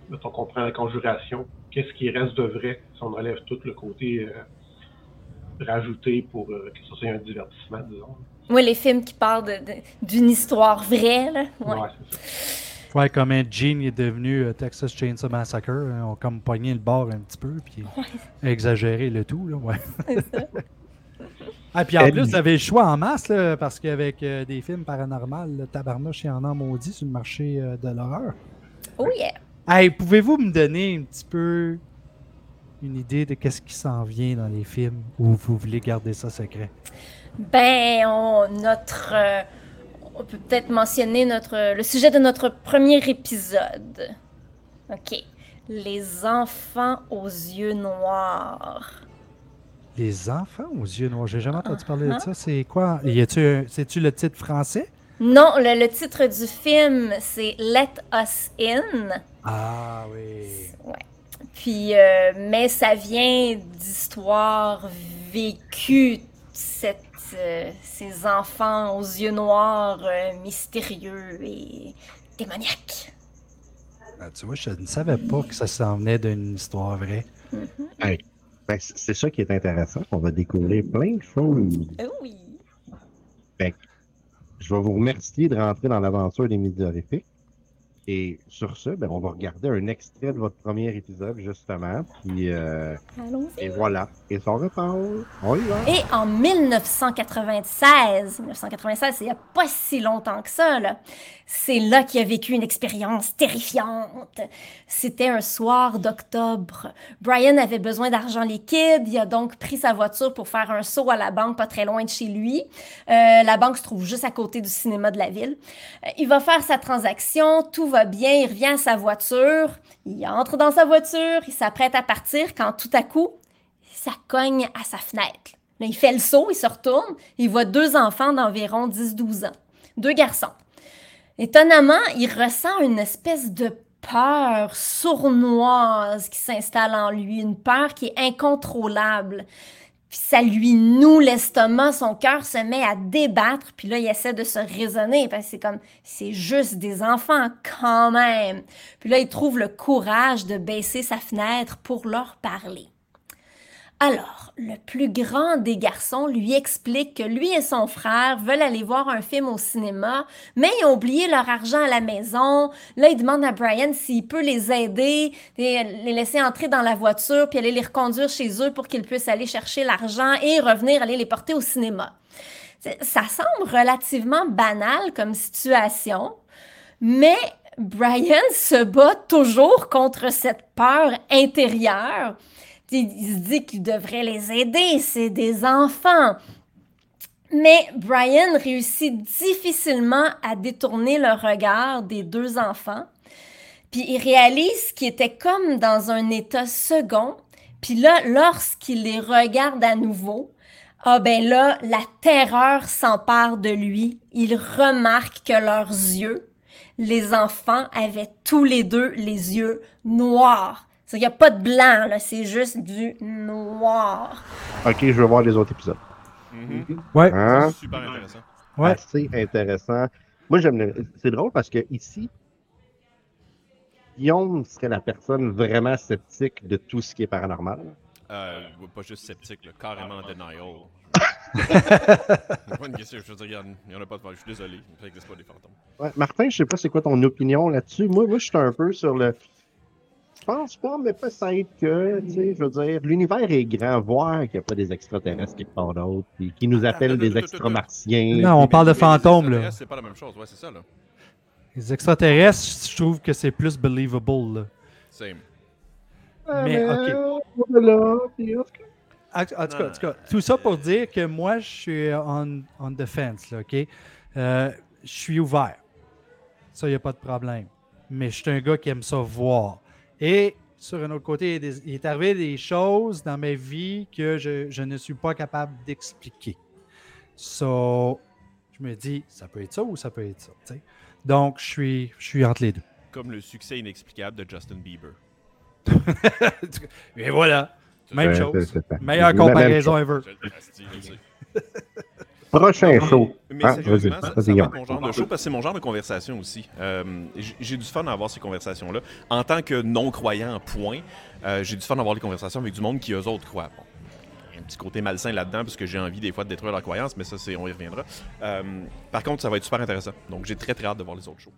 mettons qu'on prend la conjuration, qu'est-ce qui reste de vrai si on enlève tout le côté euh, rajouté pour euh, que ce soit un divertissement, disons. Oui, les films qui parlent d'une histoire vraie, là. Ouais. Ouais, Ouais, comme un Gene est devenu euh, Texas Chainsaw Massacre, hein, on a comme pogné le bord un petit peu, puis exagéré le tout, là, ouais. ah, puis en Elle- plus, vous avez le choix en masse, là, parce qu'avec euh, des films paranormaux, le tabarnouche, il y en a maudit sur le marché euh, de l'horreur. Oh yeah! Hey, pouvez-vous me donner un petit peu une idée de qu'est-ce qui s'en vient dans les films ou vous voulez garder ça secret? Ben, on, notre, euh, on peut peut-être mentionner notre, le sujet de notre premier épisode. OK. Les enfants aux yeux noirs. Les enfants aux yeux noirs. J'ai jamais entendu parler de Uh-huh. ça. C'est quoi? C'est-tu le titre français? Non, le, le titre du film, c'est Let Us In. Ah oui. Ouais. Puis, euh, mais ça vient d'histoires vécues, euh, ces enfants aux yeux noirs euh, mystérieux et démoniaques. Ah, tu vois, je ne savais pas que ça s'en venait d'une histoire vraie. Hey, ben, c'est ça qui est intéressant. On va découvrir plein de choses. Oui. Fait que je vais vous remercier de rentrer dans l'aventure des Médiorifiques. Et sur ce, ben, on va regarder un extrait de votre premier épisode, justement. Puis, euh, et voilà. Et ça reparle. On y va. Et en 1996, 1996, c'est il n'y a pas si longtemps que ça, là. C'est là qu'il a vécu une expérience terrifiante. C'était un soir d'octobre. Brian avait besoin d'argent liquide. Il a donc pris sa voiture pour faire un saut à la banque pas très loin de chez lui. Euh, la banque se trouve juste à côté du cinéma de la ville. Euh, il va faire sa transaction. Tout va bien. Il revient à sa voiture. Il entre dans sa voiture. Il s'apprête à partir quand tout à coup, ça cogne à sa fenêtre. Il fait le saut, il se retourne, il voit deux enfants d'environ 10-12 ans, deux garçons. Étonnamment, il ressent une espèce de peur sournoise qui s'installe en lui, une peur qui est incontrôlable. Puis ça lui noue l'estomac, son cœur se met à débattre, puis là, il essaie de se raisonner, parce c'est comme, c'est juste des enfants quand même. Puis là, il trouve le courage de baisser sa fenêtre pour leur parler. Alors, le plus grand des garçons lui explique que lui et son frère veulent aller voir un film au cinéma, mais ils ont oublié leur argent à la maison. Là, il demande à Brian s'il peut les aider, et les laisser entrer dans la voiture, puis aller les reconduire chez eux pour qu'ils puissent aller chercher l'argent et revenir aller les porter au cinéma. Ça semble relativement banal comme situation, mais Brian se bat toujours contre cette peur intérieure. Il se dit qu'il devrait les aider, c'est des enfants. Mais Brian réussit difficilement à détourner le regard des deux enfants. Puis il réalise qu'il était comme dans un état second. Puis là, lorsqu'il les regarde à nouveau, ah ben là, la terreur s'empare de lui. Il remarque que leurs yeux, les enfants avaient tous les deux les yeux noirs. Il n'y a pas de blanc, là, c'est juste du noir. Ok, je veux voir les autres épisodes. Ouais. Hein? Super intéressant. Ouais. Assez intéressant. Moi, j'aime le... C'est drôle parce que ici, Guillaume serait la personne vraiment sceptique de tout ce qui est paranormal. Euh, pas juste sceptique, là, carrément denial. Pas une question, je veux dire, il n'y en a pas de Je suis désolé, ça n'existe pas des fantômes. Ouais, Martin, je sais pas c'est quoi ton opinion là-dessus. Moi, moi, je suis un peu sur le. Je pense pas, mais peut-être que, tu sais, je veux dire, l'univers est grand, voir qu'il n'y a pas des extraterrestres quelque part d'autre, puis qui nous appellent des extramartiens. Non, on parle de fantômes, là. C'est pas la même chose, ouais, c'est ça, là. Les extraterrestres, je trouve que c'est plus believable. Là. Same. Ah, Mais, ok. en tout cas, En, tout cas, tout ça pour dire que moi, je suis on, on defense, là, OK? Euh, je suis ouvert. Ça, il n'y a pas de problème. Mais je suis un gars qui aime ça voir. Et sur un autre côté, il, des- est arrivé des choses dans ma vie que je, je ne suis pas capable d'expliquer. So, je me dis, ça peut être ça ou ça peut être ça. Donc, je suis, je suis entre les deux. Comme le succès inexplicable de Justin Bieber. Et voilà. Même chose. Meilleure comparaison ever. Prochain show. Mais Ah, sérieusement, vas-y, ça, vas-y, ça va Guillaume. être mon genre de show parce que c'est mon genre de conversation aussi. Euh, j'ai du fun à avoir ces conversations-là. En tant que non-croyant, point, euh, j'ai du fun à avoir des conversations avec du monde qui, eux autres, croient. Bon, il y a un petit côté malsain là-dedans parce que j'ai envie des fois de détruire leur croyance, mais ça, c'est, on y reviendra. Euh, par contre, ça va être super intéressant. Donc, j'ai très très hâte de voir les autres shows.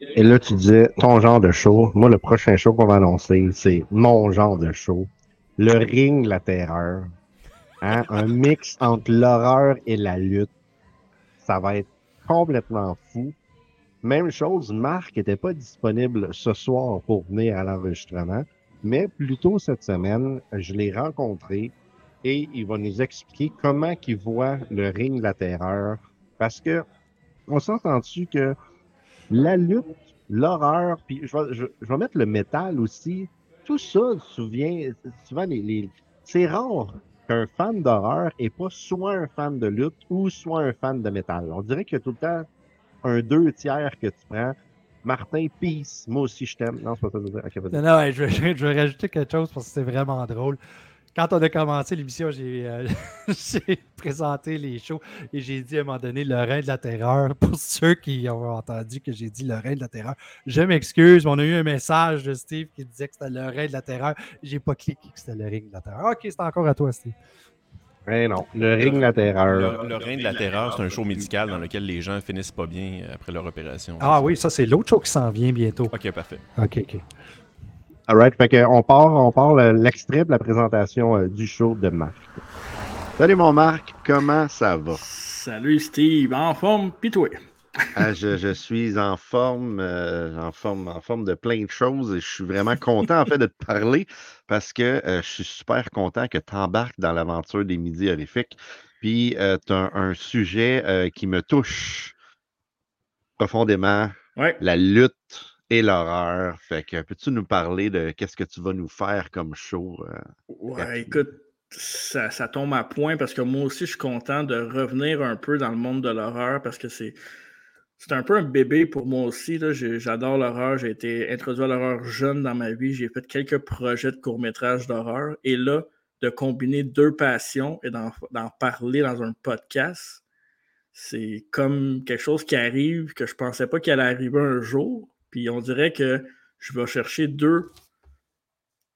Et là, tu disais ton genre de show. Moi, le prochain show qu'on va annoncer, c'est mon genre de show. Le ring, la terreur. Hein? Un mix entre l'horreur et la lutte. Ça va être complètement fou. Même chose, Marc n'était pas disponible ce soir pour venir à l'enregistrement, mais plus tôt cette semaine, je l'ai rencontré et il va nous expliquer comment il voit le ring de la terreur. Parce que on s'entend-tu que la lutte, l'horreur, puis je vais, mettre le métal aussi. Tout ça, souvient, souvent, les, les- c'est rare qu'un fan d'horreur est pas soit un fan de lutte ou soit un fan de métal. On dirait qu'il y a tout le temps un deux tiers que tu prends. Martin, peace, moi aussi je t'aime. Non, c'est pas ça que je veux dire. Non, je vais rajouter quelque chose parce que c'est vraiment drôle. Quand on a commencé l'émission, j'ai euh, j'ai présenté les shows et j'ai dit à un moment donné le rein de la terreur. Pour ceux qui ont entendu que j'ai dit le rein de la terreur, je m'excuse, mais on a eu un message de Steve qui disait que c'était le rein de la terreur. J'ai pas cliqué que c'était le ring de la terreur. Ok, c'est encore à toi, Steve. Eh non, le ring de la terreur. Le, le Reine de la Terreur, c'est un show médical dans lequel les gens finissent pas bien après leur opération. Ah oui, ça c'est l'autre show qui s'en vient bientôt. Ok, parfait. Ok, ok. Alright, fait que on part, on part le- l'extrait de la présentation euh, du show de Marc. Salut mon Marc, comment ça va? Salut Steve, en forme, pis toi? Ah, je, je suis en forme, euh, en forme, en forme de plein de choses et je suis vraiment content en fait de te parler parce que euh, je suis super content que tu embarques dans l'aventure des midis horrifiques. Puis tu as un, un sujet euh, qui me touche profondément, Ouais. la lutte et l'horreur. Fait que peux-tu nous parler de qu'est-ce que tu vas nous faire comme show? euh, Ouais, écoute, ça, ça tombe à point parce que moi aussi, je suis content de revenir un peu dans le monde de l'horreur parce que c'est. C'est un peu un bébé pour moi aussi. J'adore l'horreur. J'ai été introduit à l'horreur jeune dans ma vie. J'ai fait quelques projets de courts-métrages d'horreur. Et là, de combiner deux passions et d'en parler dans un podcast, c'est comme quelque chose qui arrive que je pensais pas qu'il allait arriver un jour. Puis on dirait que je vais chercher deux,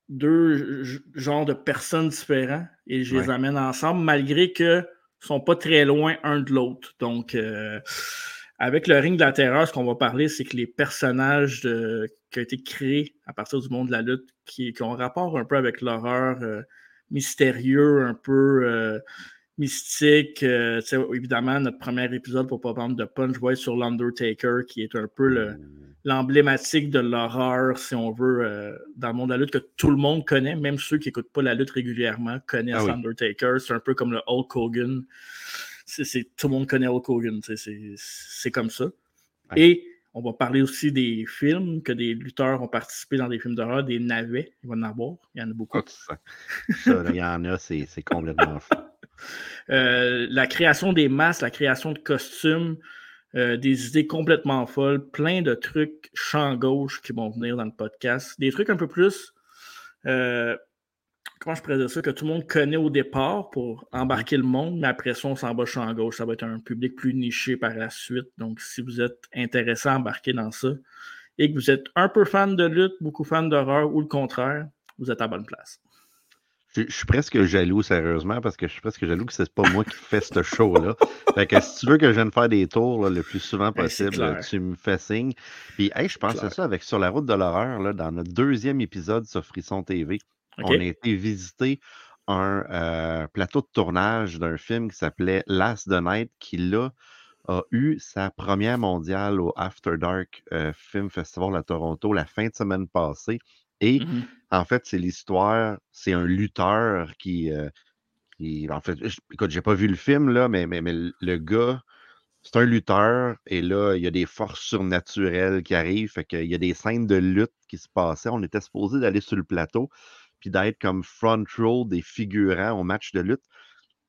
deux genres de personnes différents et je les amène ensemble malgré que sont pas très loin un de l'autre. Donc, euh, avec le ring de la terreur, ce qu'on va parler, c'est que les personnages de- qui ont été créés à partir du monde de la lutte, qui, qui ont rapport un peu avec l'horreur euh, mystérieux, un peu euh, mystique. euh, évidemment, notre premier épisode, pour pas prendre de punch, va être sur l'Undertaker, qui est un peu le- l'emblématique de l'horreur, si on veut, euh, dans le monde de la lutte, que tout le monde connaît, même ceux qui n'écoutent pas la lutte régulièrement connaissent Ah oui. l'Undertaker. C'est un peu comme le Hulk Hogan. C'est, c'est- tout le monde connaît Hulk Hogan. C'est, c'est comme ça. Et on va parler aussi des films, que des lutteurs ont participé dans des films d'horreur, des navets. Il va y en avoir. Il y en a beaucoup. Ça, ça, là, il y en a, c'est c'est complètement fou. Euh, la création des masques, la création de costumes, euh, des idées complètement folles, plein de trucs champ gauche qui vont venir dans le podcast. Des trucs un peu plus, euh, comment je pourrais dire ça, que tout le monde connaît au départ pour embarquer le monde, mais après ça, on s'en va champ gauche. Ça va être un public plus niché par la suite. Donc, si vous êtes intéressé à embarquer dans ça et que vous êtes un peu fan de lutte, beaucoup fan d'horreur ou le contraire, vous êtes à bonne place. Je, je suis presque jaloux, sérieusement, parce que je suis presque jaloux que c'est pas moi qui fais ce show-là. Fait que si tu veux que je vienne faire des tours là, le plus souvent Ben, possible, tu me fais signe. Puis, hey, je pensais ça avec Sur la route de l'horreur, là, dans notre deuxième épisode sur Frisson TV. On a été visiter un euh, plateau de tournage d'un film qui s'appelait Last the Night, qui là a eu sa première mondiale au After Dark euh, Film Festival à Toronto la fin de semaine passée. Et Mhm. en fait, c'est l'histoire, c'est un lutteur qui, euh, qui- en fait, écoute, j'ai pas vu le film là, mais, mais, mais le- gars, c'est un lutteur et là, il y a des forces surnaturelles qui arrivent, fait qu'il y a des scènes de lutte qui se passaient. On était supposé d'aller sur le plateau puis d'être comme front row des figurants au match de lutte.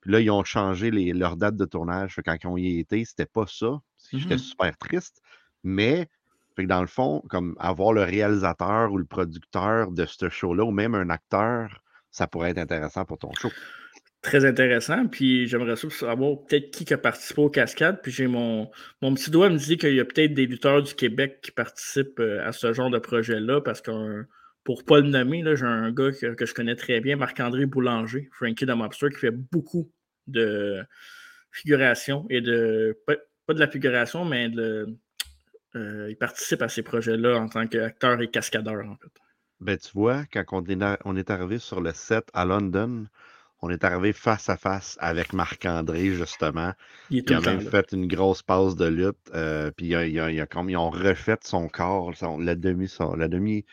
Puis là, ils ont changé les, leur date de tournage. Fait quand on y était, c'était pas ça. J'étais Mhm. super triste. Mais dans le fond, comme avoir le réalisateur ou le producteur de ce show-là, ou même un acteur, ça pourrait être intéressant pour ton show. Très intéressant. Puis j'aimerais savoir peut-être qui a participé aux cascades. Puis j'ai mon, mon petit doigt me dit qu'il y a peut-être des lutteurs du Québec qui participent euh, à ce genre de projet-là. Parce que pour pas le nommer, j'ai un gars que, je connais très bien, Marc-André Boulanger, Frankie the Mobster, qui fait beaucoup de figuration et de. Pas, pas de la figuration, mais de. Euh, il participe à ces projets-là en tant qu'acteur et cascadeur, en fait. Ben, tu vois, quand on est, na- on est arrivé sur le set à London, on est arrivé face à face avec Marc-André, justement. Il est tout a temps même fait une grosse passe de lutte. euh, puis il a- il a- il a comme, ils ont refait son corps, son- la demi, son- la demi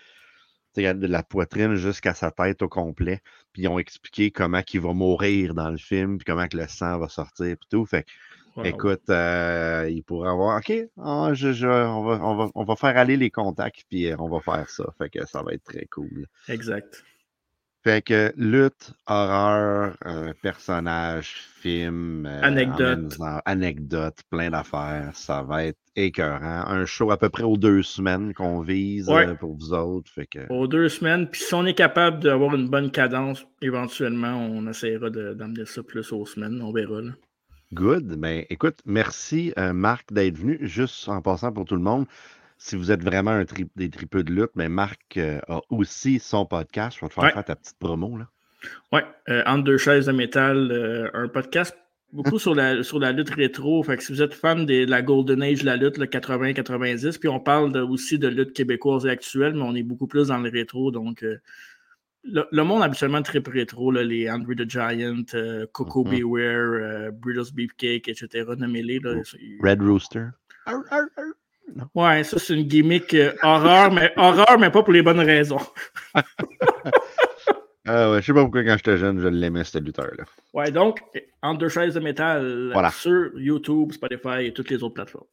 de la poitrine jusqu'à sa tête au complet. Puis ils ont expliqué comment il va mourir dans le film, puis comment que le sang va sortir, puis tout. Fait que, Wow. écoute, euh, il pourrait avoir, OK, ah, je- je- on, va, on, va, on va faire aller les contacts, puis euh, on va faire ça. Fait que ça va être très cool. Exact. Fait que lutte, horreur, euh, personnage, film, euh, Anecdote. temps, anecdote, plein d'affaires. Ça va être écœurant. Un show à peu près aux deux semaines qu'on vise Ouais. pour vous autres. Fait que, Aux deux semaines. Puis si on est capable d'avoir une bonne cadence, éventuellement, on essaiera d'amener ça plus aux semaines. On verra. là. Good. Ben, écoute, merci euh, Marc d'être venu. Juste en passant pour tout le monde, si vous êtes vraiment un tri- des tripeux de lutte, mais Marc euh, a aussi son podcast. Je vais te faire Ouais. faire ta petite promo. Là. Ouais, euh, entre deux chaises de métal, un podcast beaucoup sur la, sur la lutte rétro. Fait que si vous êtes fan des- de la Golden Age la lutte, le 80-90, puis on parle de- aussi de lutte québécoise et actuelle, mais on est beaucoup plus dans le rétro. Donc, le, le monde habituellement trip rétro, là, les Andre the Giant, euh, Coco Mhm. Beware, euh, Brutus Beefcake, etc. Nommez-les. là. Red Rooster. Ouais, ça, c'est une gimmick euh, horreur, mais horreur, mais pas pour les bonnes raisons. Ah ouais, je sais pas pourquoi quand j'étais jeune, je l'aimais, ce lutteur-là. Ouais, donc, entre deux chaises de métal Voilà. sur YouTube, Spotify et toutes les autres plateformes.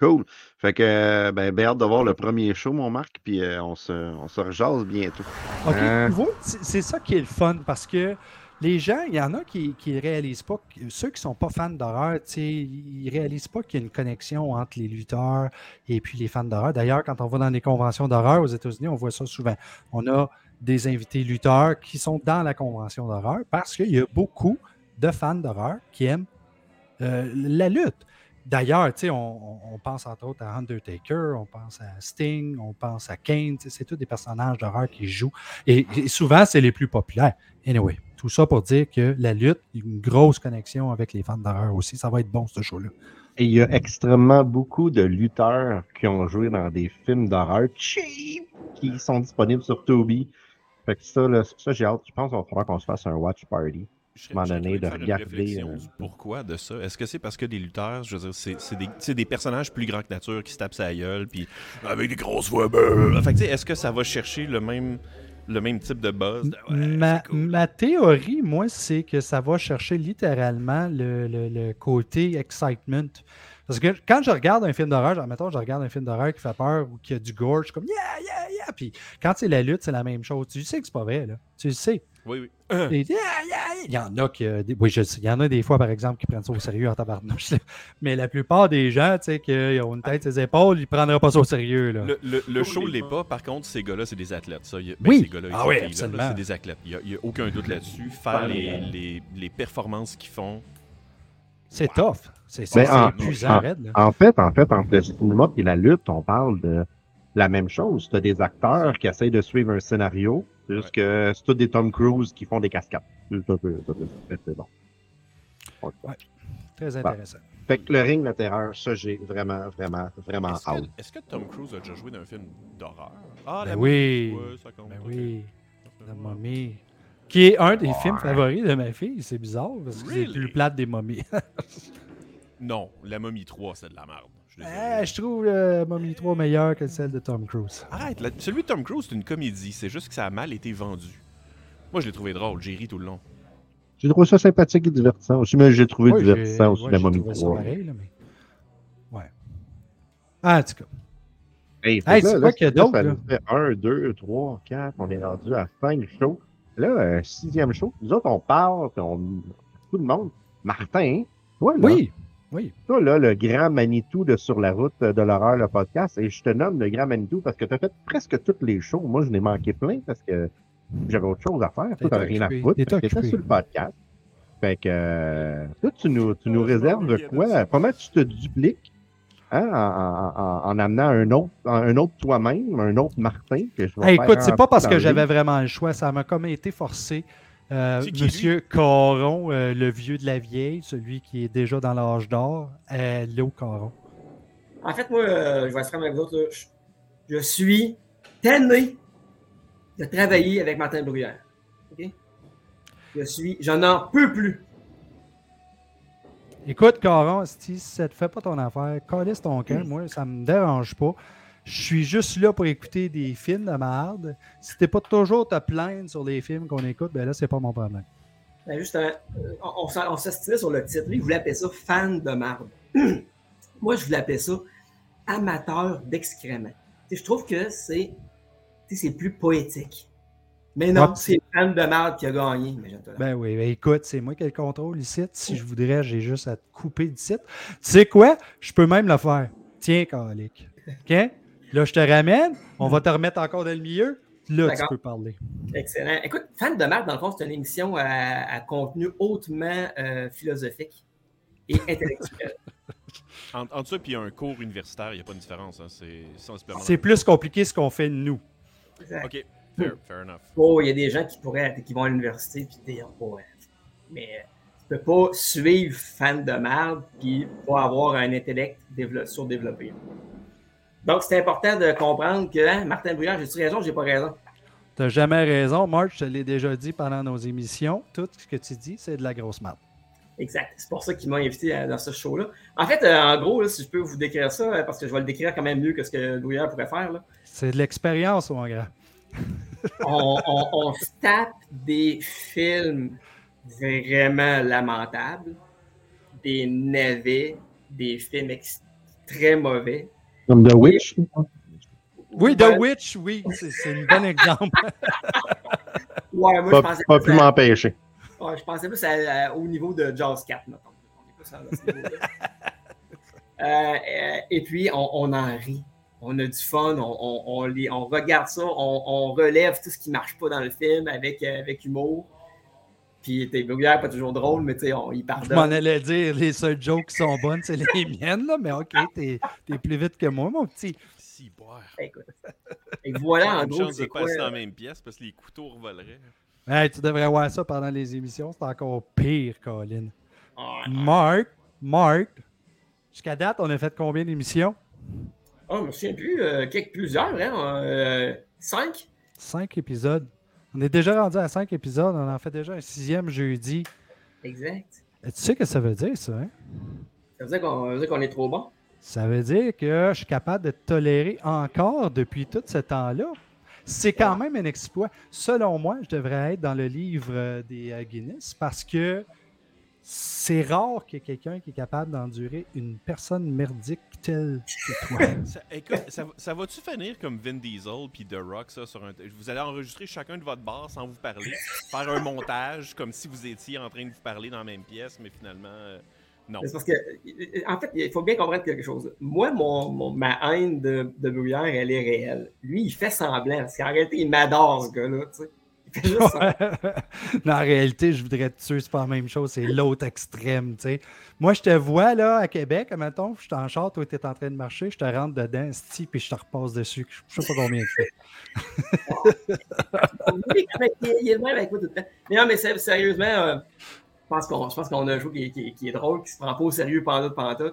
Cool. Fait que, euh, ben, ben, hâte de voir le premier show, mon Marc, puis euh, on, se, on se rejase bientôt. OK, Euh, c'est ça qui est le fun parce que les gens, il y en a qui ne réalisent pas, que- ceux qui sont pas fans d'horreur, tu sais, ils réalisent pas qu'il y a une connexion entre les lutteurs et puis les fans d'horreur. D'ailleurs, quand on va dans des conventions d'horreur aux États-Unis, on voit ça souvent. On a des invités lutteurs qui sont dans la convention d'horreur parce qu'il y a beaucoup de fans d'horreur qui aiment euh, la lutte. D'ailleurs, on, on- pense entre autres à Undertaker, on pense à Sting, on pense à Kane, c'est tous des personnages d'horreur qui jouent. Et, souvent, c'est les plus populaires. Anyway, tout ça pour dire que la lutte, une grosse connexion avec les fans d'horreur aussi. Ça va être bon, ce show-là. Et il y a extrêmement beaucoup de lutteurs qui ont joué dans des films d'horreur cheap qui sont disponibles sur Tubi. Fait que ça, ça j'ai hâte. Je pense qu'il va falloir qu'on se fasse un watch party. Je serais- moment donné, de regarder. euh, pourquoi de ça. Est-ce que c'est parce que des lutteurs, je veux dire, c'est des, personnages plus grands que nature qui se tapent sa gueule, puis avec des grosses voix. brrr. Fait que, tu sais, est-ce que ça va chercher le même, le même type de buzz? de, ouais, Ma, ma théorie, moi, c'est que ça va chercher littéralement le, le- le côté excitement. Parce que quand je regarde un film d'horreur, genre, mettons, je regarde un film d'horreur qui fait peur ou qui a du gore, je suis comme yeah, yeah, yeah. Puis quand c'est la lutte, c'est la même chose. Tu sais que c'est pas vrai, là. Tu le sais. Oui, oui. Et, yeah, yeah, yeah. Il y en a qui. euh, des- oui, je sais. Il y en a des fois, par exemple, qui prennent ça au sérieux en tabarnouche. Mais la plupart des gens, tu sais, qui ont une tête, ses épaules, ils ne prendraient pas ça au sérieux, là. Le, le, le show l'est pas, par contre, ces gars-là, c'est des athlètes. Ça. Ben, Oui. ces gars-là Ah oui, C'est des athlètes. Il n'y a, aucun doute là-dessus. Faire les, les, les performances qu'ils font. C'est tough. C'est Ben, c'est en, épuisant, en- en fait, en fait, entre le cinéma et la lutte, on parle de la même chose. Tu as des acteurs qui essayent de suivre un scénario, c'est juste que c'est tous des Tom Cruise qui font des cascades. C'est un peu- bon. Ouais. Très Bon. intéressant. Fait que le ring, la terreur, ça, j'ai vraiment, vraiment, vraiment Est-ce hâte. que, est-ce que Tom Cruise a déjà joué dans un film d'horreur? Ah, Ben la oui. momie. Ouais, ça compte. Ben oui. La momie. Qui est un des films favoris de ma fille. C'est bizarre parce que c'est plus plate des momies. Non, la momie 3, c'est de la merde. Eh, je trouve euh, Mommy 3 meilleure que celle de Tom Cruise. Arrête, la- celui de Tom Cruise, c'est une comédie. C'est juste que ça a mal été vendu. Moi, je l'ai trouvé drôle. J'ai ri tout le long. J'ai trouvé ça sympathique et divertissant aussi, mais j'ai trouvé Ouais, j'ai- divertissant aussi ouais, la j'ai momie trouvé ça 3. pareil, là, mais- Ouais. Ah, en tout cas. Hey, fait Hey, que c'est là, quoi qu'il y a d'autre, ça là? nous fait 1, 2, 3, 4, on est rendu à 5 shows. Là, euh, sixième show, nous autres, on parle, puis on... tout le monde. Martin, toi, là, Oui, oui. toi, là, le grand Manitou de Sur la route de l'horreur, le podcast, et je te nomme le grand Manitou parce que tu as fait presque toutes les shows. Moi, je n'ai manqué plein parce que j'avais autre chose à faire. Toi, rien à foutre. T'étais sur le podcast. Fait que, euh, toi, tu nous, tu nous réserves de quoi? Comment tu te dupliques? Hein, en, en- en- en amenant un autre, un autre toi-même, un autre Martin que je vais Hey, faire écoute, c'est pas parce que j'avais vraiment le choix, ça m'a comme été forcé. Euh, Monsieur Caron, euh, le vieux de la vieille, celui qui est déjà dans l'âge d'or, allô Caron. En fait, moi, euh, je vais être franc avec vous autres. là. Je, je suis tanné de travailler avec Martin Bruyère. OK? Je suis. J'en en peux plus. Écoute, Caron, si ça te fait pas ton affaire, calisse ton camp, moi, ça me dérange pas. Je suis juste là pour écouter des films de merde. Si t'es pas toujours te plaindre sur les films qu'on écoute, ben là, c'est pas mon problème. Ben, justement, euh, on, on s'ostinait sur le titre. Lui, il voulait appeler ça fan de marde. Moi, je voulais appeler ça amateur d'excréments. Je trouve que c'est plus poétique. Mais non, c'est fan de marde qui a gagné. Ben oui, ben écoute, c'est moi qui ai le contrôle ici. Si je voudrais, j'ai juste à te couper du site. Tu sais quoi? Je peux même le faire. Tiens, Calic. OK? Là, je te ramène. On va te remettre encore dans le milieu. Là, tu peux parler. Excellent. Écoute, Fan de marde, dans le fond, c'est une émission à, à contenu hautement euh, philosophique et intellectuel. Entre, entre ça et un cours universitaire, il n'y a pas de différence. Hein. C'est plus compliqué ce qu'on fait nous. Exact. OK, fair, fair enough. Oh, il y a des gens qui pourraient qui vont à l'université puis dire oh, ouais. Mais euh, tu peux pas suivre fan de merde puis pas avoir un intellect dévelop- surdéveloppé. Donc, c'est important de comprendre que hein, Martin Brouillard, j'ai-tu raison, j'ai pas raison? T'as jamais raison, Marc. Je te l'ai déjà dit pendant nos émissions. Tout ce que tu dis, c'est de la grosse merde. Exact. C'est pour ça qu'ils m'ont invité à- dans ce show-là. En fait, euh, en gros, là, si je peux vous décrire ça, euh, parce que je vais le décrire quand même mieux que ce que Brouillard pourrait faire, là. C'est de l'expérience, mon grand. on, on- on se tape des films vraiment lamentables, des navets, des films très mauvais. Comme The Witch. Oui, The Witch, oui, c'est un bon exemple. Ouais, moi, Pas, je pensais pas pu m'empêcher. Ouais, je pensais plus à- à- au niveau de Jaws 4, mettons. On est à. Euh, euh, et puis, on, on en rit. On a du fun, on, on- on les- on regarde ça, on, on relève tout ce qui marche pas dans le film avec, euh, avec humour. Puis, t'es Brouillard, pas toujours drôle, mais tu sais, on y Je m'en pardonne. allais dire, les seules jokes qui sont bonnes, c'est les miennes, là, mais OK, t'es es plus vite que moi, mon petit. Si, boire. Écoute. Et voilà, en Une gros, chance de c'est quoi. passer dans euh, la même pièce parce que les couteaux revoleraient. Hey, tu devrais voir ça pendant les émissions, c'est encore pire, Colin. Marc, Marc, jusqu'à date, on a fait combien d'émissions? Oh, je me souviens plus, euh, quelques, plusieurs, hein? euh, cinq? Cinq épisodes. On est déjà rendu à cinq épisodes. On en fait déjà un sixième jeudi. Exact. Tu sais ce que ça veut dire, ça, hein? Ça veut dire qu'on ça veut dire qu'on est trop bon. Ça veut dire que je suis capable de te tolérer encore depuis tout ce temps-là. C'est quand même un exploit. Selon moi, je devrais être dans le livre euh, des euh, Guinness parce que c'est rare qu'il y ait quelqu'un qui est capable d'endurer une personne merdique telle que toi. Ça, écoute, ça, va- ça va-tu finir comme Vin Diesel puis The Rock, ça, sur un... Vous allez enregistrer chacun de votre bar sans vous parler, faire un montage comme si vous étiez en train de vous parler dans la même pièce, mais finalement, euh, non. C'est parce que, en fait, il faut bien comprendre quelque chose. Moi, mon, mon- ma haine de, de Bruyère, elle est réelle. Lui, il fait semblant, parce qu'en réalité, il m'adore, ce gars-là, tu sais. Juste. Non, en réalité, je voudrais te tuer, c'est pas la même chose, c'est l'autre extrême, tu sais. Moi, je te vois, là, à Québec, mettons, je suis en char, toi, t'es en train de marcher, je te rentre dedans, sti, puis je te repasse dessus. Je sais pas combien de fois. il, est même- le avec moi tout le temps. Mais non, mais sé- sérieusement, euh, je pense qu'on je pense qu'on a un jeu qui, est- qui est- qui est drôle, qui se prend pas au sérieux pendant tout, pendant tout.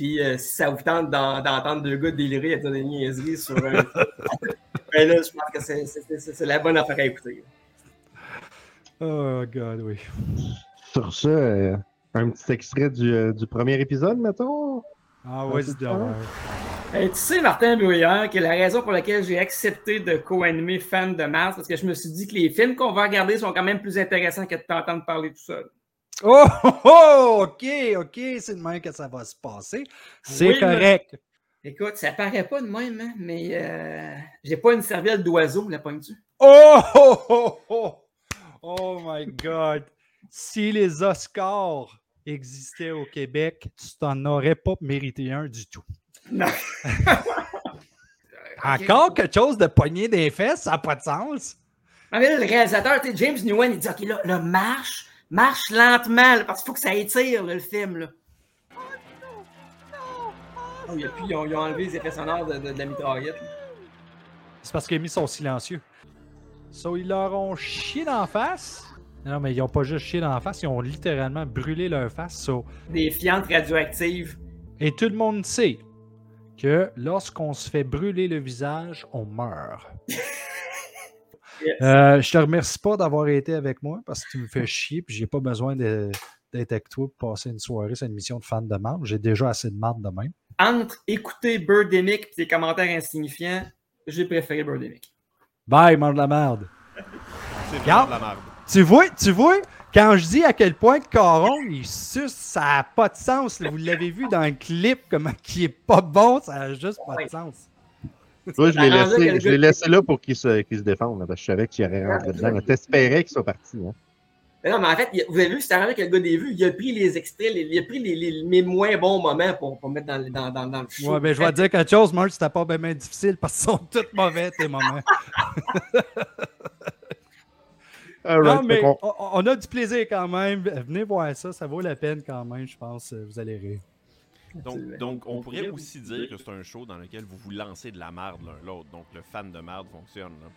Puis euh, si ça vous tente d'en- d'entendre deux gars délirer à dire des niaiseries sur un. ben là, je pense que c'est- c'est c'est- c'est la bonne affaire à écouter. Oh, God, oui. Sur ça, euh, un petit extrait du, euh, du premier épisode, mettons? Ah ouais, c'est. Hey, tu sais, Martin Bruyère, que la raison pour laquelle j'ai accepté de co-animer Fan de Mars, parce que je me suis dit que les films qu'on va regarder sont quand même plus intéressants que de t'entendre parler tout seul. Oh, oh, ok, ok, c'est de même que ça va se passer. C'est Oui, mais- correct. Écoute, ça paraît pas de même, hein, mais euh, j'ai pas une serviette d'oiseau, la pointe-tu? Oh, oh, oh, oh, oh my God. Si les Oscars existaient au Québec, tu t'en aurais pas mérité un du tout. Non. Encore quelque chose de poigné des fesses, ça n'a pas de sens. Ah, mais là, le réalisateur, James Newen, il dit OK, là, là, marche, marche lentement, là, parce qu'il faut que ça étire, là, le film. Là. Oh, et puis, ils ont, ils ont enlevé les effets sonores de, de- de la mitraillette. C'est parce qu'il a mis son silencieux. So, ils leur ont chié d'en face. Non, mais ils n'ont pas juste chié d'en face, ils ont littéralement brûlé leur face. So, Des fientes radioactives. Et tout le monde sait que lorsqu'on se fait brûler le visage, on meurt. Euh, je te remercie pas d'avoir été avec moi parce que tu me fais chier puis j'ai pas besoin d'être avec toi pour passer une soirée sur une mission de fan de marde. J'ai déjà assez de marde de même. Entre écouter Birdemic et tes commentaires insignifiants, j'ai préféré Birdemic. Bye, mange de la merde. C'est Regarde. vraiment de la merde. Tu vois, tu vois, quand je dis à quel point Caron, il suce, ça n'a pas de sens. Vous l'avez vu dans le clip, comment qui est pas bon, ça n'a juste pas de sens. Toi, je l'ai laissé, je l'ai gars- laissé là pour qu'il se, qu'il se défende, là, parce que je savais qu'il aurait rentré dedans. mais T'espérais qu'il soit parti. Hein. Mais non, mais en fait, vous avez vu, c'est arrivé que le gars des vues, il a pris les extraits, les- il a pris les, les- mes moins bons moments pour, pour mettre dans, le- dans, dans, dans le show. Ouais, ben, je vais te dire quelque chose, Marc, c'était pas bien difficile parce qu'ils sont tous mauvais, tes moments. Alright, non, mais on, on a du plaisir quand même. Venez voir ça, ça vaut la peine quand même, je pense. Vous allez rire. Donc, donc, on pourrait aussi dire que c'est un show dans lequel vous vous lancez de la merde l'un l'autre. Donc, le fan de merde fonctionne. là.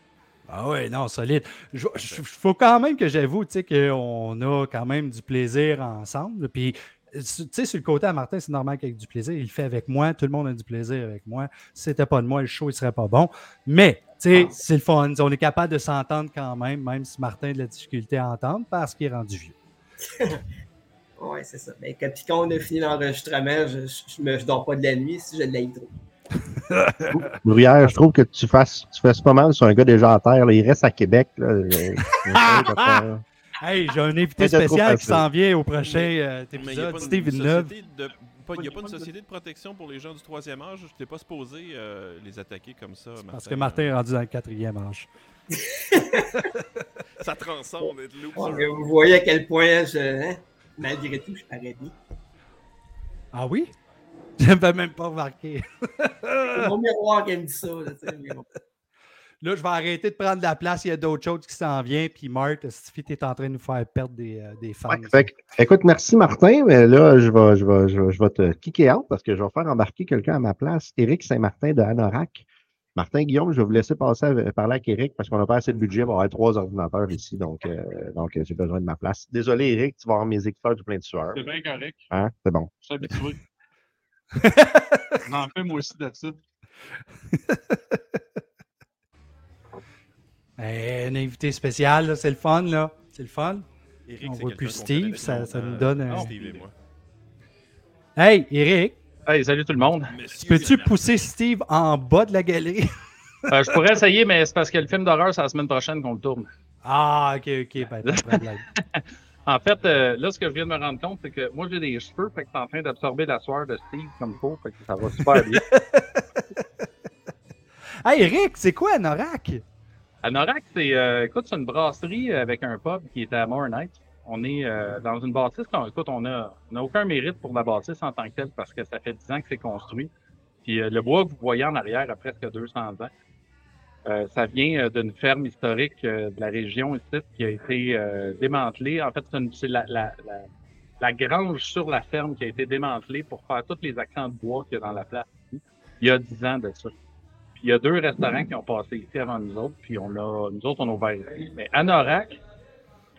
Ah ouais, non, solide. Il faut quand même que j'avoue, tu sais, qu'on a quand même du plaisir ensemble. Puis, tu sais, sur le côté à Martin, c'est normal qu'il ait du plaisir. Il le fait avec moi. Tout le monde a du plaisir avec moi. Si c'était pas de moi, le show, il serait pas bon. Mais, tu sais, c'est le fun. On est capable de s'entendre quand même, même si Martin a de la difficulté à entendre parce qu'il est rendu vieux. Ouais, c'est ça. Mais quand, puis quand on a fini l'enregistrement, je, je dors pas de la nuit si je l'ai trop. Bruyère, je trouve que tu fasses, tu fasses pas mal sur un gars déjà à terre. là. Il reste à Québec. Là. Euh, euh, Hey, j'ai un invité spécial qui s'en vient au prochain euh, il n'y épisode, Steve Villeneuve. il y a pas une société de protection pour les gens du troisième âge? Je n'étais pas supposé euh, les attaquer comme ça. Parce que Martin est rendu dans le quatrième âge. Ça transcende être loup. Vous voyez à quel point, je, hein, malgré tout, je parais bien. Ah oui? J'avais même pas remarqué. C'est mon miroir qui me dit ça. Là, bon. Je vais arrêter de prendre de la place. Il y a d'autres choses qui s'en viennent. Puis, Marthe, si tu es en train de nous faire perdre des, euh, des fans. Fait écoute, merci Martin, mais là, je vais, je vais, je vais, je vais te kicker out parce que je vais faire embarquer quelqu'un à ma place, Éric Saint-Martin de Anorak. Martin Guillaume, je vais vous laisser passer à- parler avec Éric parce qu'on n'a pas assez de budget pour avoir trois ordinateurs ici, donc, euh, donc euh, j'ai besoin de ma place. Désolé, Éric, tu vas avoir mes écouteurs du plein de sueur. C'est bien correct. Hein? C'est bon. Je suis habitué. J'en fais moi aussi d'habitude. Eh, un invité spécial, là, c'est le fun, là. C'est le fun. Eric, On voit plus Steve, ça, ça nous donne un. Steve et moi. Hey, Eric, Hey, salut tout le monde. peux-tu pousser Steve en bas de la galerie? Euh, je pourrais essayer, mais c'est parce que le film d'horreur, c'est la semaine prochaine qu'on le tourne. Ah, ok, ok, ben. En fait, euh, là, ce que je viens de me rendre compte, c'est que moi, j'ai des cheveux, fait que c'est en train d'absorber la sueur de Steve comme il faut, fait que ça va super bien. Hey, Eric, c'est quoi Anorak? Anorak, c'est euh, écoute, c'est une brasserie avec un pub qui est à Mornight. On est euh, dans une bâtisse qu'on écoute, on a, on a aucun mérite pour la bâtisse en tant que telle parce que ça fait 10 ans que c'est construit. Puis euh, le bois que vous voyez en arrière a presque 200 ans. Euh, ça vient euh, d'une ferme historique euh, de la région ici qui a été euh, démantelée. En fait, c'est la, la, la, la grange sur la ferme qui a été démantelée pour faire tous les accents de bois qu'il y a dans la place ici. Il y a 10 ans de ça. Puis il y a deux restaurants qui ont passé ici avant nous autres, puis on a, nous autres, on a ouvert ici. Mais Anorak,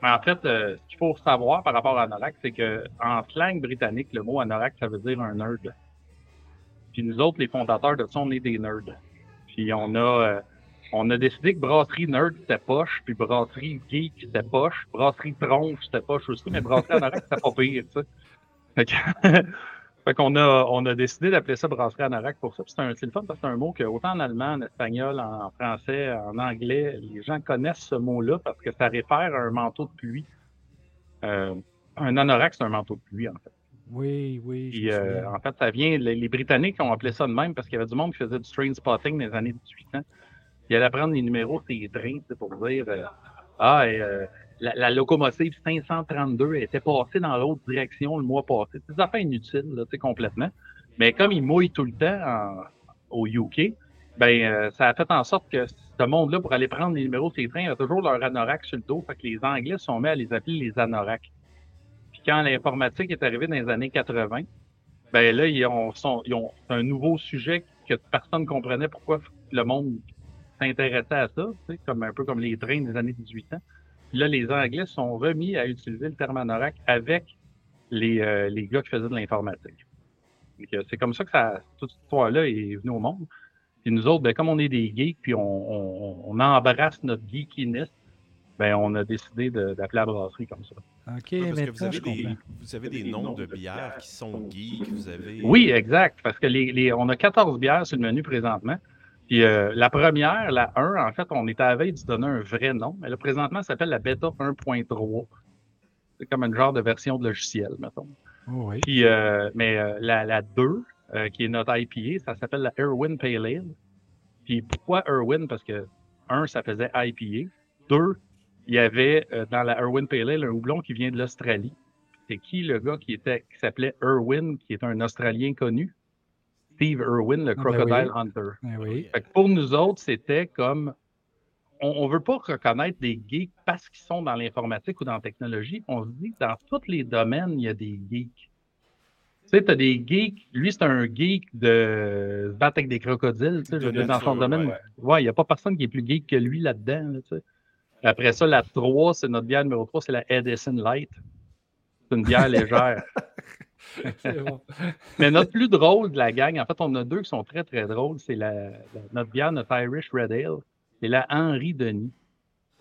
en fait, euh, ce qu'il faut savoir par rapport à Anorak, c'est que en slang britannique, le mot Anorak, ça veut dire un nerd. Puis nous autres, les fondateurs de ça, on est des nerds. Puis on a, euh, on a décidé que brasserie nerd, c'était poche, puis brasserie geek, c'était poche, brasserie tronche, c'était poche aussi, mais brasserie Anorak, c'était pas pire, tu sais. Fait qu'on a, on a décidé d'appeler ça brasserie Anorak pour ça. C'est un, c'est le fun parce que c'est un mot que autant en allemand, en espagnol, en français, en anglais, les gens connaissent ce mot-là parce que ça réfère à un manteau de pluie. Euh, un anorak, c'est un manteau de pluie, en fait. Oui, oui. Puis, euh, en fait, ça vient, les, les Britanniques ont appelé ça de même parce qu'il y avait du monde qui faisait du train spotting dans les années 1800. Ils allaient prendre les numéros de ces trains, pour dire euh, Ah, et, euh, la, la locomotive 532 était passée dans l'autre direction le mois passé. C'est des affaires inutiles, là, complètement. Mais comme ils mouillent tout le temps en- au UK, ben euh, ça a fait en sorte que ce monde-là, pour aller prendre les numéros de ces trains, a toujours leur anorak sur le dos. Fait que les Anglais sont mis à les appeler les anoraks. Puis quand l'informatique est arrivée dans les années 80, ben là, ils ont, ils ont un nouveau sujet que personne ne comprenait pourquoi le monde s'intéressait à ça, comme un peu comme les trains des années 1800. Puis là, les Anglais sont remis à utiliser le terme anorak avec les, euh, les gars qui faisaient de l'informatique. Euh, C'est comme ça que ça, toute cette histoire-là est venue au monde. Puis nous autres, ben, comme on est des geeks, puis on, on, on embrasse notre geekiness, ben, on a décidé d'appeler la brasserie comme ça. OK, Ouais, parce que vous maintenant, avez, je des, comprends. vous avez des noms de bières qui sont geeks, vous avez... Oui, exact. Parce que les, les- on a 14 bières sur le menu présentement. Puis euh, la première, la 1, en fait, on est à la veille de se donner un vrai nom. Mais là, présentement, ça s'appelle la Beta 1.3. C'est comme un genre de version de logiciel, mettons. Oh, oui. Puis, euh, mais euh, la, la 2, euh, qui est notre IPA, ça s'appelle la Irwin Pale Ale. Puis pourquoi Irwin? Parce que, un, ça faisait IPA. Deux, il y avait euh, dans la Irwin Pale Ale un houblon qui vient de l'Australie. C'est qui le gars qui était qui s'appelait Irwin, qui est un Australien connu? Steve Irwin, le Ah, ben Crocodile oui. Hunter. Ben oui. Fait que pour nous autres, c'était comme on, on veut pas reconnaître des geeks parce qu'ils sont dans l'informatique ou dans la technologie. On se dit que dans tous les domaines, il y a des geeks. Tu sais, t'as des geeks. Lui, c'est un geek de se battre avec des crocodiles. Tu sais, je veux De dire, dans son domaine. ouais. Ouais, il n'y a pas personne qui est plus geek que lui là-dedans. là, tu sais. Après ça, la 3, c'est notre bière numéro 3, c'est la Edison Light. C'est une bière légère. C'est bon. Mais notre plus drôle de la gang, en fait, on a deux qui sont très, très drôles. C'est la, la- notre bière, notre Irish Red Ale. C'est la Henri Denis.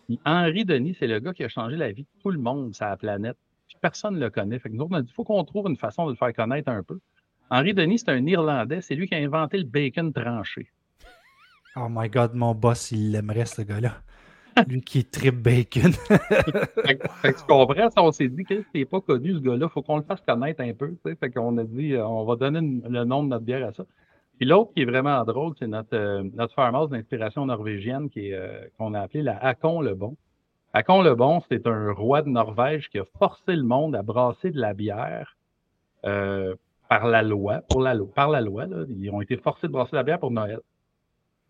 Puis Henri Denis, c'est le gars qui a changé la vie de tout le monde sur la planète. Puis personne ne le connaît. Fait que nous, autres, on a dit, il faut qu'on trouve une façon de le faire connaître un peu. Henri Denis, c'est un Irlandais. C'est lui qui a inventé le bacon tranché. Oh my God, mon boss, il l'aimerait, ce gars-là. Lui qui trip bacon. fait, fait tu comprends, on s'est dit que c'est pas connu ce gars-là, faut qu'on le fasse connaître un peu. tu sais. Fait qu'on a dit, euh, on va donner le nom de notre bière à ça. Puis l'autre qui est vraiment drôle, c'est notre, euh, notre farmhouse d'inspiration norvégienne est, euh, qu'on a appelé la Hakon le Bon. Hakon le Bon, c'est un roi de Norvège qui a forcé le monde à brasser de la bière euh, par la loi, pour la par la loi. là. ils ont été forcés de brasser de la bière pour Noël.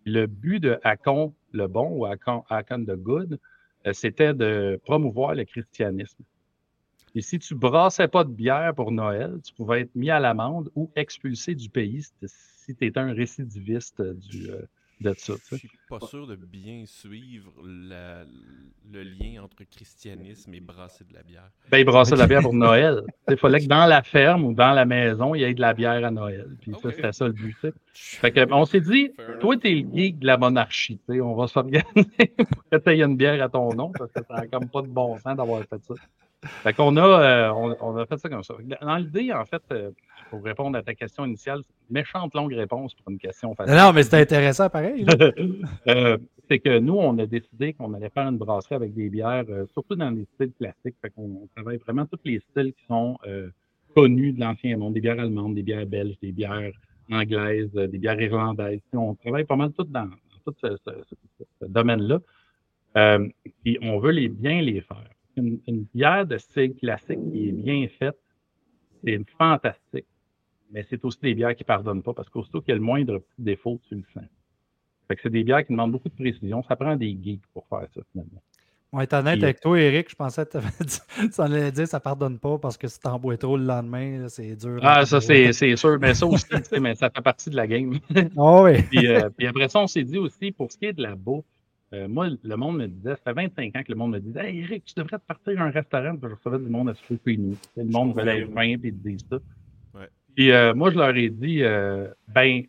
Le but de Hakon le Bon ou Hakon, Hakon the Good, euh, c'était de promouvoir le christianisme. Et si tu brassais pas de bière pour Noël, tu pouvais être mis à l'amende ou expulsé du pays si tu étais un récidiviste du, euh, de ça. Je suis pas sûr de bien suivre la- le lien entre christianisme et brasser de la bière. Ben, il brassait de la bière pour Noël. Il fallait que dans la ferme ou dans la maison, il y ait de la bière à Noël. Puis ça, c'était ça le but. Fait que, on s'est dit, toi, t'es le geek de la monarchie. tu sais, On va s'organiser pour que tu aies une bière à ton nom parce que ça n'a comme pas de bon sens d'avoir fait ça. Fait qu'on a, euh, on, on a fait ça comme ça. Dans l'idée, en fait, euh, pour répondre à ta question initiale, méchante longue réponse pour une question facile. Non, mais c'était intéressant pareil. Euh, c'est que nous, on a décidé qu'on allait faire une brasserie avec des bières, euh, surtout dans des styles classiques. Fait qu'on on travaille vraiment tous les styles qui sont euh, connus de l'ancien monde. Des bières allemandes, des bières belges, des bières anglaises, des bières irlandaises. On travaille pas mal tout dans, dans tout ce, ce- ce- ce domaine-là. Puis on veut les, bien les faire. Une, une bière de style classique qui est bien faite, c'est fantastique. Mais c'est aussi des bières qui pardonnent pas parce qu'aussitôt qu'il y a le moindre petit défaut, tu le sens. Fait que c'est des bières qui demandent beaucoup de précision. Ça prend des geeks pour faire ça, finalement. On être honnête avec toi, Eric. Je pensais que tu avais dit, ça allait dire ça pardonne pas parce que si t'en bois trop le lendemain, c'est dur. Ah, ça, c'est c'est sûr. Mais ça aussi, tu sais, mais ça fait partie de la game. Ah oui. puis, euh, puis après ça, on s'est dit aussi, pour ce qui est de la bouffe, euh, moi, le monde me disait, ça fait 25 ans que le monde me disait Hey Eric, tu devrais te partir à un restaurant. Puis je recevais du monde à se faire nous. Le monde veut aller vin puis ils te disent ça. Puis euh, moi, je leur ai dit, euh, ben,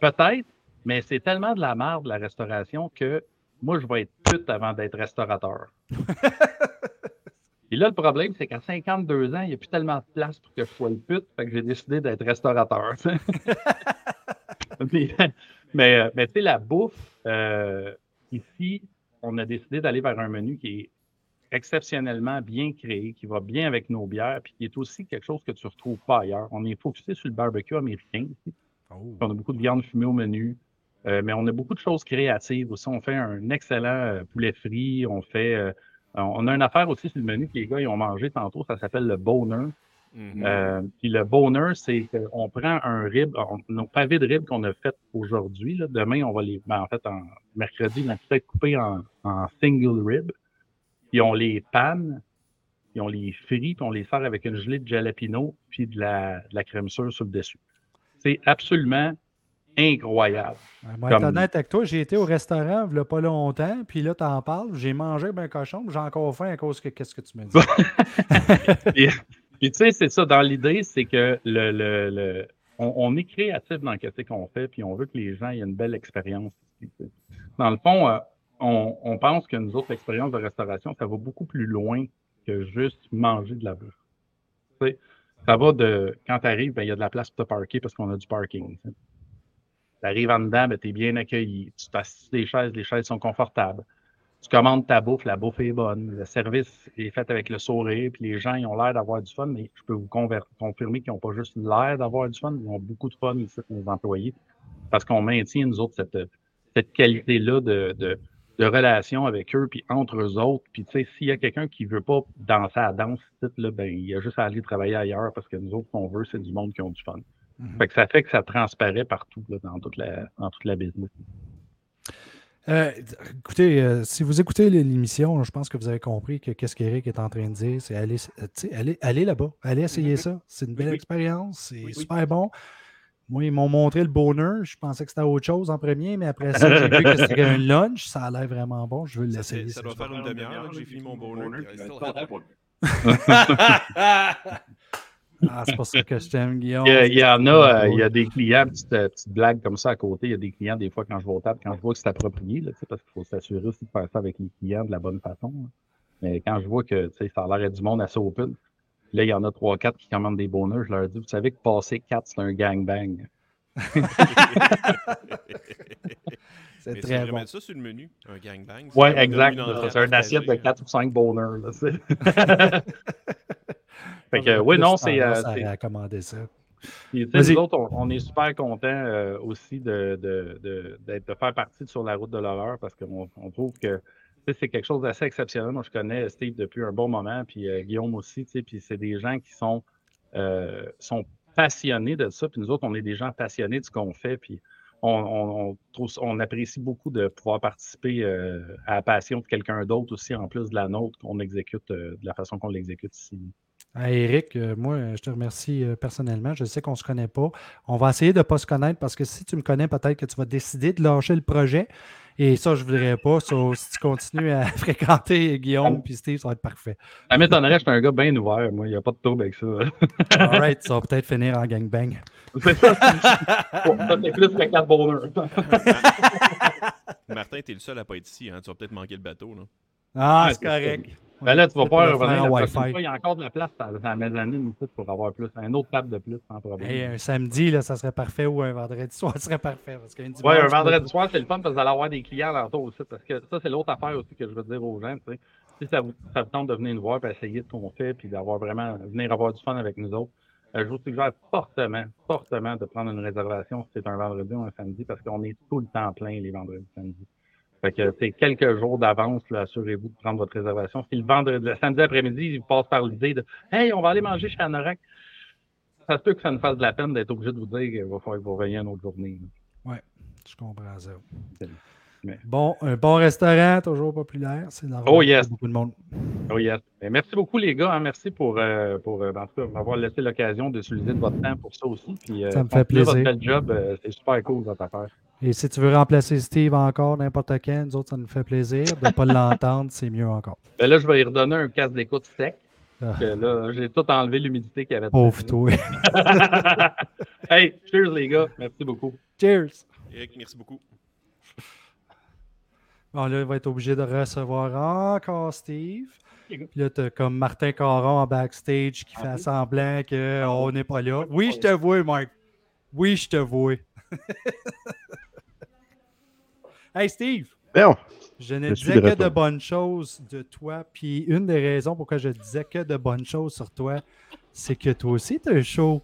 peut-être, mais c'est tellement de la merde, la restauration, que moi, je vais être pute avant d'être restaurateur. Et là, le problème, c'est qu'à 52 ans, il n'y a plus tellement de place pour que je sois le pute, fait que j'ai décidé d'être restaurateur. mais, mais, euh, mais tu sais, la bouffe, euh, ici, on a décidé d'aller vers un menu qui est exceptionnellement bien créé, qui va bien avec nos bières, puis qui est aussi quelque chose que tu ne retrouves pas ailleurs. On est focusé sur le barbecue américain ici. On a beaucoup de viande fumée au menu, euh, mais on a beaucoup de choses créatives aussi. On fait un excellent euh, poulet frit, on fait... euh, on a une affaire aussi sur le menu que les gars ils ont mangé tantôt, ça s'appelle le boner. Mhm. Euh, puis le boner, c'est qu'on prend un rib, on- nos pavés de rib qu'on a fait aujourd'hui, demain, on va les, ben, en fait, en mercredi, on a peut-être coupé en, en single rib, puis on les panne, puis on les frit, puis on les sert avec une gelée de jalapeno, puis de la, de la crème sûre sur le dessus. C'est absolument incroyable. On va être honnête avec toi, j'ai été au restaurant il n'y a pas longtemps, puis là, tu en parles. J'ai mangé ben cochon, j'ai encore faim à cause que qu'est-ce que tu me dis. puis, puis tu sais, c'est ça, dans l'idée, c'est que le, le, le- on, on est créatif dans ce qu'on fait, puis on veut que les gens aient une belle expérience. Dans le fond, euh, on, on pense que nous autres, l'expérience de restauration, ça va beaucoup plus loin que juste manger de la bouffe. Ça va de, quand tu arrives, ben, il y a de la place pour te parker parce qu'on a du parking. tu arrives en dedans, ben, tu es bien accueilli. Tu t'assises des chaises, les chaises sont confortables. Tu commandes ta bouffe, la bouffe est bonne. Le service est fait avec le sourire, puis les gens, ils ont l'air d'avoir du fun, mais je peux vous confirmer qu'ils n'ont pas juste l'air d'avoir du fun, ils ont beaucoup de fun ici, nos employés, parce qu'on maintient, nous autres, cette, cette qualité-là de, de, de relation avec eux, puis entre eux autres. Puis, tu sais, s'il y a quelqu'un qui veut pas danser à la danse, là, ben, il a juste à aller travailler ailleurs, parce que nous autres, ce qu'on veut, c'est du monde qui ont du fun. Fait que ça fait que ça transparaît partout, là, dans toute la, dans toute la business. Euh, écoutez, euh, si vous écoutez l'émission, je pense que vous avez compris que qu'est-ce qu'Éric est en train de dire, c'est aller, euh, aller, aller là-bas, aller essayer ça. C'est une belle expérience, c'est super bon. Moi, ils m'ont montré le bonheur. Je pensais que c'était autre chose en premier, mais après ça, j'ai vu que c'était un lunch. Ça a l'air vraiment bon. Je veux Ça, l'essayer. c'est- ça doit faire une demi-heure que j'ai fini mon bonheur. Ah, c'est pour ça que je t'aime, Guillaume. Il y, a- il y en a, euh, il y a des clients, petites, euh, petites blagues comme ça à côté. Il y a des clients, des fois, quand je vais au table, quand je vois que c'est approprié, là, tu sais, parce qu'il faut s'assurer aussi de faire ça avec les clients de la bonne façon. là. Mais quand je vois que ça a l'air du monde assez open, là, il y en a trois, quatre qui commandent des bonheurs, je leur dis, vous savez que passer quatre, c'est un gangbang. C'est très tu devrais bon. mettre ça sur le menu, un gangbang. Oui, exact. C'est un assiette de partagée. 4 ou 5 bonheurs. Là, fait que, oui, non, c'est. euh, recommander ça. Vas-y. nous autres, on, on est super contents euh, aussi de, de, de, d'être- de faire partie de sur la route de l'horreur parce qu'on on trouve que c'est quelque chose d'assez exceptionnel. Moi, je connais Steve depuis un bon moment, puis euh, Guillaume aussi, puis c'est des gens qui sont, euh, sont passionnés de ça. Puis nous autres, on est des gens passionnés de ce qu'on fait, puis on, apprécie beaucoup de pouvoir participer euh, à la passion de quelqu'un d'autre aussi, en plus de la nôtre, qu'on exécute de la façon qu'on l'exécute ici. Eric, moi, je te remercie personnellement. Je sais qu'on ne se connaît pas. On va essayer de ne pas se connaître parce que si tu me connais, peut-être que tu vas décider de lâcher le projet. Et ça, je ne voudrais pas. So, si tu continues à fréquenter Guillaume puis Steve, ça va être parfait. Ça m'étonnerait, je suis un gars bien ouvert, moi, il n'y a pas de trouble avec ça. All right, ça va peut-être finir en gangbang. C'est ça. Bon, ça, c'est plus que 4 bonheurs. Martin, t'es le seul à pas être ici. Hein? Tu vas peut-être manquer le bateau. Là. Ah, Ouais, c'est correct. Ben là, tu vas faire revenir en la fois. Il y a encore de la place à la mezzanine pour avoir plus. Un autre table de plus, sans problème. Hey, un samedi, là, ça serait parfait ou un vendredi soir, ça serait parfait. Parce qu'un dimanche, Ouais, un peux vendredi pas- soir, c'est le fun parce que vous allez avoir des clients l'entour aussi. Parce que ça, c'est l'autre affaire aussi que je veux dire aux gens. tu sais. Si ça vous, ça vous tente de venir nous voir et essayer ce qu'on fait, puis d'avoir vraiment, venir avoir du fun avec nous autres, euh, je vous suggère fortement, fortement de prendre une réservation si c'est un vendredi ou un samedi parce qu'on est tout le temps plein les vendredis samedis. Fait que c'est quelques jours d'avance, assurez-vous de prendre votre réservation. Si le vendredi, le samedi après-midi, il vous passe par l'idée de Hey, on va aller manger chez Anorak, ça se peut que ça nous fasse de la peine d'être obligé de vous dire qu'il va falloir que vous reveniez une autre journée. Ouais, je comprends ça. Mais- Bon, un bon restaurant, toujours populaire. C'est normal. Oh yes. Beaucoup de monde. Oh yes. Ben, merci beaucoup les gars. hein. Merci pour, euh, pour euh, en tout cas, m'avoir laissé l'occasion d'utiliser votre temps pour ça aussi. Puis, euh, Ça me fait votre plaisir. bel job. euh, c'est super cool votre affaire. Et si tu veux remplacer Steve encore n'importe quand, nous autres, ça nous fait plaisir. De ne pas l'entendre, c'est mieux encore. Ben là, je vais y redonner un casque d'écoute sec. Ah. Parce que là, j'ai tout enlevé l'humidité qu'il y avait. Pauvre toi. hey, cheers les gars. Merci beaucoup. Cheers. Eric, merci beaucoup. Bon, là, il va être obligé de recevoir encore Steve. Puis là, tu comme Martin Caron en backstage qui fait semblant qu'on n'est pas là. Oui, je te vois, Mike. Oui, je te vois. hey, Steve. Bon, Je ne je disais que de bonnes choses de toi. Puis une des raisons pourquoi je disais que de bonnes choses sur toi, c'est que toi aussi, tu as un show.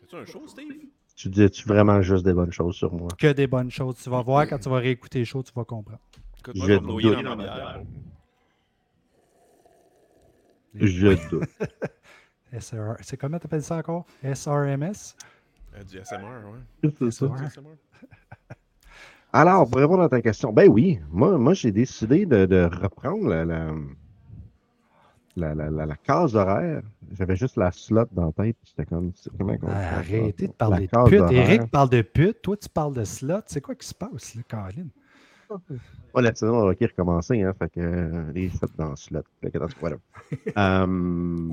C'est-tu un show, Steve? Tu disais-tu vraiment juste des bonnes choses sur moi? Que des bonnes choses. Tu vas voir quand tu vas réécouter le show, tu vas comprendre. Écoute, Je moi, je vais me noyer doute. dans ma bière. Je doute. SR... C'est comment tu appelles ça encore? SRMS? Euh, du SMR, ouais. C'est ça. Alors, pour répondre à ta question, ben oui, moi, moi j'ai décidé de, de reprendre la, la, la, la- la- la case horaire. J'avais juste la slot dans la tête. J'étais comme, comment fait ça? Arrêtez de parler de pute. horaire. Eric parle de pute. Toi, tu parles de slot. C'est quoi qui se passe, là, Colin? Ouais, la saison hockey recommencé, hein, fait que euh, les dans le slot. Dans ce. Euh,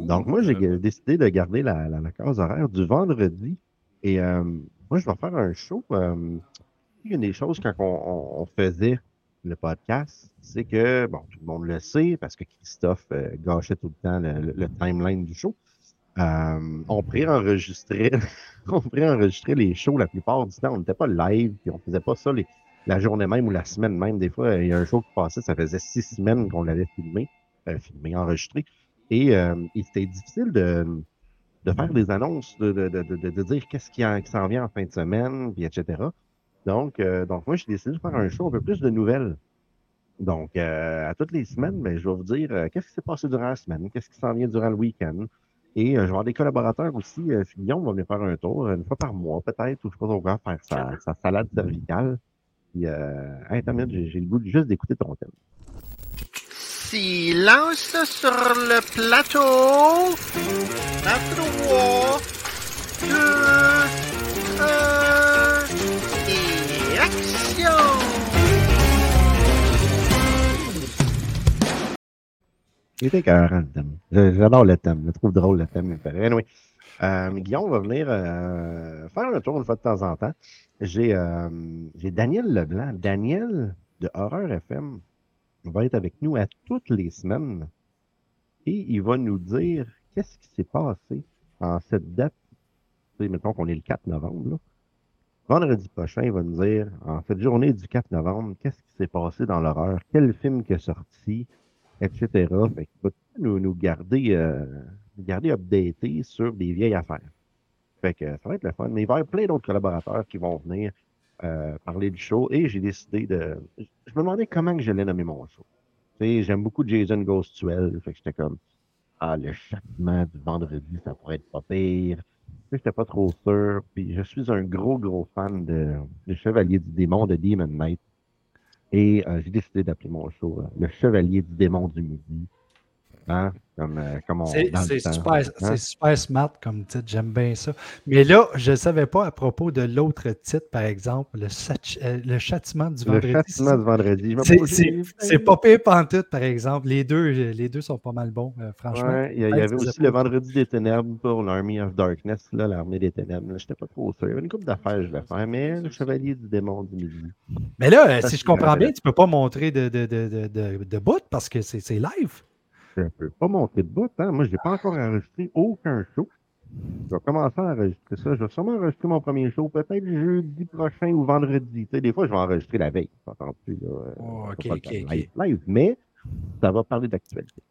donc, moi, j'ai décidé de garder la, la, la case horaire du vendredi. Et euh, moi, je vais faire un show. une des choses quand on, on- on faisait le podcast, c'est que, bon, tout le monde le sait, parce que Christophe euh, gâchait tout le temps le, timeline du show. Euh, on préenregistrait, on les shows la plupart du temps. On n'était pas live, puis on faisait pas ça les, la journée même ou la semaine même. Des fois, il y a un show qui passait, ça faisait six semaines qu'on l'avait filmé, euh, filmé, enregistré. Et, c'était difficile de, de faire des annonces, de, de, de, dire qu'est-ce qui s'en vient en fin de semaine, puis etc. Donc, euh, donc moi, j'ai décidé de faire un show un peu plus de nouvelles. Donc, euh, à toutes les semaines, ben, je vais vous dire euh, qu'est-ce qui s'est passé durant la semaine, qu'est-ce qui s'en vient durant le week-end? Et euh, je vais avoir des collaborateurs aussi. Euh, Guillaume va venir faire un tour une fois par mois, peut-être, ou je sais pas trop quoi, faire sa, sa salade cervicale. Puis, euh, une minute, j'ai le goût juste d'écouter ton thème. Silence sur le plateau. À trois, deux, un, et action! Il était écœurant, le thème. J'adore le thème. Je trouve drôle, le thème. Anyway, euh, Guillaume va venir euh, faire un tour une fois de temps en temps. J'ai euh, Daniel Leblanc. Daniel de Horreur FM va être avec nous à toutes les semaines. Et il va nous dire qu'est-ce qui s'est passé en cette date. Tu mettons qu'on est le 4 novembre. là. Vendredi prochain, il va nous dire, en cette journée du 4 novembre, qu'est-ce qui s'est passé dans l'horreur, quel film qui est sorti, etc. Fait qu'il va nous, nous garder, euh, garder updatés sur des vieilles affaires. Fait que ça va être le fun. Mais il va y avoir plein d'autres collaborateurs qui vont venir euh, parler du show. Et j'ai décidé de. Je me demandais comment que j'allais nommer mon show. J'aime beaucoup Jason Goes. Fait que j'étais comme Ah, le châtiment du vendredi, ça pourrait être pas pire. J'étais pas trop sûr. Puis je suis un gros, gros fan de, de Chevalier du Démon de Demon Knight. Et euh, j'ai décidé d'appeler mon show euh, Le Chevalier du Démon du Midi. Hein? Comme, comme on C'est le super, hein? smart comme titre, j'aime bien ça. Mais là, je ne savais pas à propos de l'autre titre, par exemple, le, sach- euh, le châtiment du Le vendredi. châtiment du vendredi. C'est- pas pire pantoute, par exemple. Les deux, les deux sont pas mal bons, euh, franchement. Ouais, il y, avait si aussi le Vendredi des Ténèbres pour l'Army of Darkness, là, l'armée des Ténèbres. Je n'étais pas trop sûr. Il y avait une couple d'affaires je vais faire, mais le Chevalier du Démon du Midi. Mais là, euh, Ça, si je comprends bien, tu peux pas montrer de, de, de, de, de, de bout parce que c'est live. Je ne peux pas monter de bout. Hein? Moi, je n'ai pas encore enregistré aucun show. Je vais commencer à enregistrer ça. Je vais sûrement enregistrer mon premier show peut-être jeudi prochain ou vendredi. Tu sais, des fois, je vais enregistrer la veille. T'entends-tu, là? Euh, Oh, live, mais ça va parler d'actualité.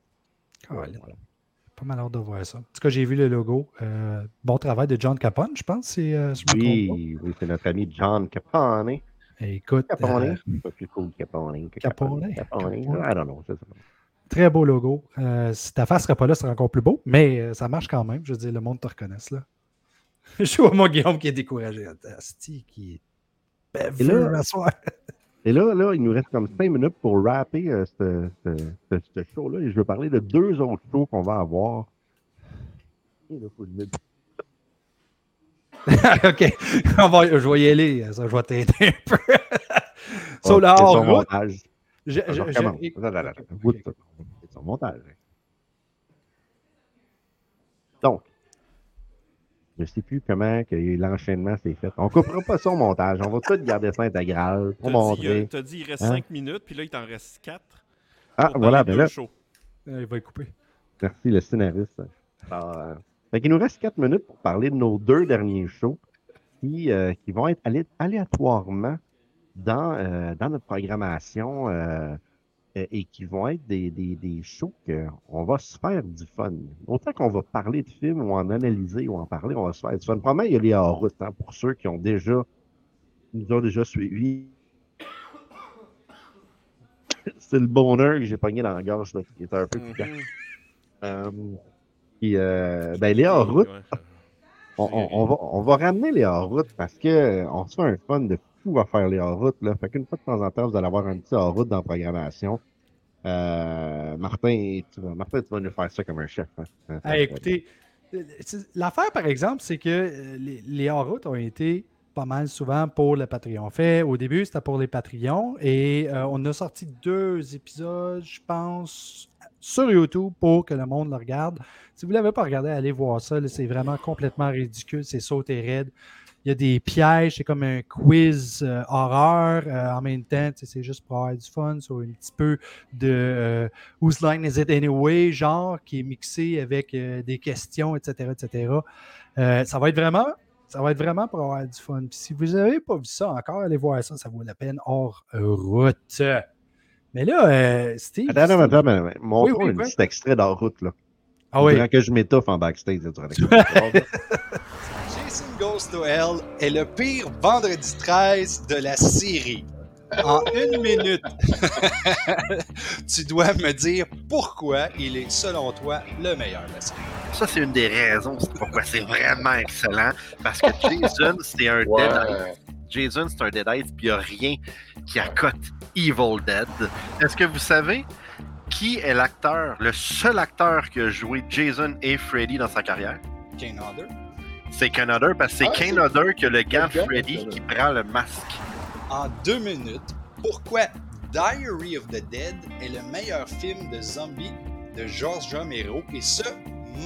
Pas mal de voir ça. En tout cas, j'ai vu le logo. Euh, bon travail de John Capone, je pense. si, euh, je. Oui, oui, c'est notre ami John Capone. Écoute, Capone. euh, Capone. que Capone. Capone. I don't know. Très beau logo. Euh, si ta face serait pas là, ce serait encore plus beau, mais euh, ça marche quand même. Je veux dire, le monde te reconnaisse là. Je vois mon Guillaume qui est découragé. Asti, qui est Et là, et là, là, il nous reste comme cinq minutes pour rapper euh, ce, ce- ce- ce show-là. Et je veux parler de deux autres shows qu'on va avoir. Et là, faut OK. On va, je vais y aller. Ça, je vais t'aider un peu. Sur Oh, la hors-route. Je- Je je- son montage. Donc, je ne sais plus comment que l'enchaînement s'est fait. On ne coupera pas au montage. On va tout garder ça intégral pour montrer. euh, t'as dit il reste Hein? 5 minutes, puis là, il t'en reste 4. Ah, voilà, ben là. Euh, il va y couper. Merci, le scénariste. Alors, euh, fait qu'il nous reste quatre minutes pour parler de nos deux derniers shows qui, euh, qui vont être alé- aléatoirement dans, euh, dans notre programmation euh, euh, et qui vont être des, des, des shows qu'on va se faire du fun. Autant qu'on va parler de films ou en analyser ou en parler, on va se faire du fun. Probablement, il y a les hors-route hein, pour ceux qui ont déjà, qui nous ont déjà suivis. C'est le bonheur que j'ai pogné dans la gorge, là, qui est un peu piquant. Euh, puis, euh, ben, les hors-route, on, on- on va, on va ramener les hors-route parce que euh, on se fait un fun de fou à faire les hors-route. là. Fait qu'une fois de temps en temps, vous allez avoir un petit hors-route dans la programmation. Euh, Martin, tu vas, Martin, tu vas nous faire ça comme un chef. hein. Écoutez, l'affaire, par exemple, c'est que euh, les, les hors-routes ont été pas mal souvent pour le Patreon. Fait, au début, c'était pour les Patreons et euh, on a sorti deux épisodes, je pense, sur YouTube pour que le monde le regarde. Si vous ne l'avez pas regardé, allez voir ça. C'est vraiment complètement ridicule. C'est sauté raide. Il y a des pièges, c'est comme un quiz euh, horreur euh, en même temps. C'est juste pour avoir du fun sur un petit peu de euh, Whose Line Is It Anyway, genre, qui est mixé avec euh, des questions, etc. etc. Ça va être vraiment. Ça va être vraiment pour avoir du fun. Puis si vous n'avez pas vu ça encore, allez voir ça, ça vaut la peine hors route. Mais là, Steve. Attends, attends, attends, attends, attends. Montrons Oui, oui, un petit extrait d'en route. Là. Ah oui. Durant que je m'étouffe en backstage. là, durant que- Jason Goes to Hell est le pire vendredi 13 de la série. En une minute, tu dois me dire pourquoi il est, selon toi, le meilleur de la série. Ça, c'est une des raisons pourquoi c'est vraiment excellent. Parce que Jason, c'est un Ouais. Deadite. Jason, c'est un Deadite, puis il n'y a rien qui accote Evil Dead. Est-ce que vous savez qui est l'acteur, le seul acteur qui a joué Jason et Freddy dans sa carrière? Kane Hodder. C'est Kane Hodder, parce que c'est Ah, c'est- Hodder qui a le gant, Freddy qui prend le masque. En deux minutes, pourquoi Diary of the Dead est le meilleur film de zombies de George Romero, et ce,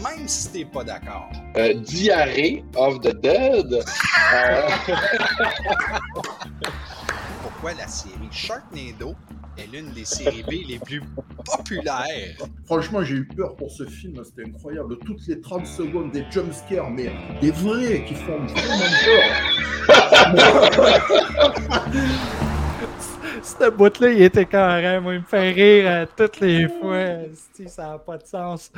même si t'es pas d'accord. Euh, Diarrhée of the Dead. Euh, Pourquoi la série Sharknado est l'une des séries B les plus populaires. Franchement, j'ai eu peur pour ce film, c'était incroyable. Toutes les 30 secondes, des jumpscares, mais des vrais qui font vraiment peur. Ce bout-là, il était carré. Moi, il me fait rire euh, toutes les fois. Esti, Ça n'a pas de sens.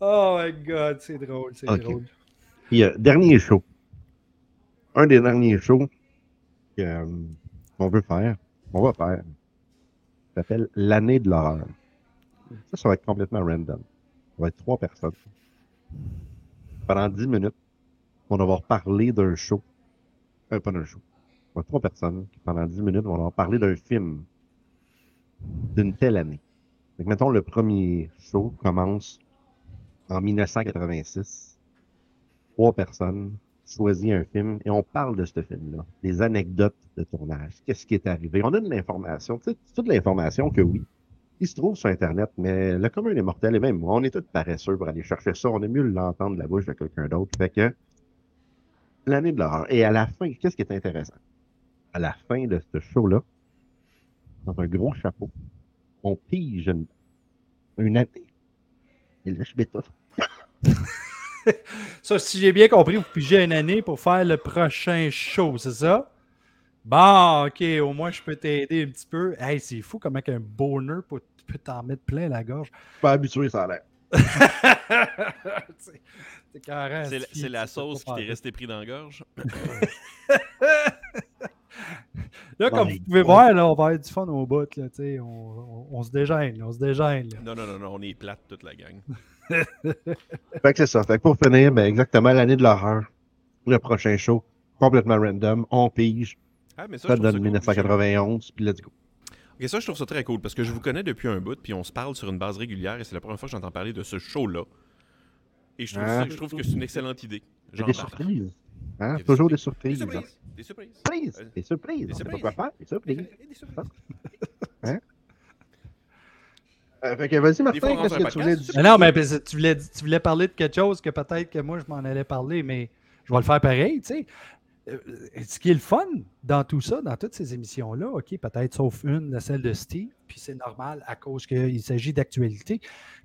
Oh my god, c'est drôle, c'est drôle. Puis, euh, dernier show. Un des derniers shows que, euh, qu'on veut faire, qu'on va faire, s'appelle l'année de l'horreur. Ça, ça va être complètement random. Ça va être trois personnes. Pendant dix minutes, on va devoir parler d'un show. Euh, pas d'un show. Ça va trois personnes qui, pendant dix minutes, vont devoir parler d'un film d'une telle année. Que, mettons, le premier show commence en 1986. Trois personnes choisissent un film et on parle de ce film-là. Des anecdotes de tournage. Qu'est-ce qui est arrivé? On a de l'information. Toute l'information que oui, il se trouve sur Internet, mais le commun des mortels, et même moi, on est tous paresseux pour aller chercher ça. On est mieux l'entendre de la bouche de quelqu'un d'autre. Fait que l'année de l'horreur. Et à la fin, qu'est-ce qui est intéressant? À la fin de ce show-là, dans un gros chapeau, on pige une, une année. Et là, je tout. Ça, si j'ai bien compris, vous pigez une année pour faire le prochain show, c'est ça? Bon, ok, au moins je peux t'aider un petit peu. Hey, c'est fou comment un boner peut, peut t'en mettre plein la gorge. Pas habitué, ça a l'air. C'est- c'est carré, C'est la- la sauce qui t'est restée pris dans la gorge. Là, comme vous pouvez voir, là, on va avoir du fun au bout. Là, tu sais, on, on- on se dégêne, on se dégêne. là. Non, non, non, non, on est plate toute la gang. Fait que c'est ça. Fait que pour finir, ben exactement l'année de l'horreur. Le prochain show, complètement random, on pige. Ah, mais ça, ça donne ça cool, 1991, puis let's go. Ok, ça, je trouve ça très cool parce que je vous connais depuis un bout, puis on se parle sur une base régulière et c'est la première fois que j'entends parler de ce show-là. Et je trouve, Ah. ça- je trouve que c'est une excellente idée. A des surprises. Hein? Toujours des Des surprises. surprises. hein. Des surprises. Surprises. Des surprises. Des sait pas? Surprises. quoi faire. Des surprises. Hein? Euh, fait que vas-y, Des Martin, qu'est-ce un que tu voulais dire? Mais non, mais parce que tu voulais, tu voulais parler de quelque chose que peut-être que moi, je m'en allais parler, mais je vais le faire pareil, tu sais. Euh, Ce qui est le fun dans tout ça, dans toutes ces émissions-là, OK, peut-être sauf une, celle de Steve, puis c'est normal à cause qu'il s'agit d'actualité,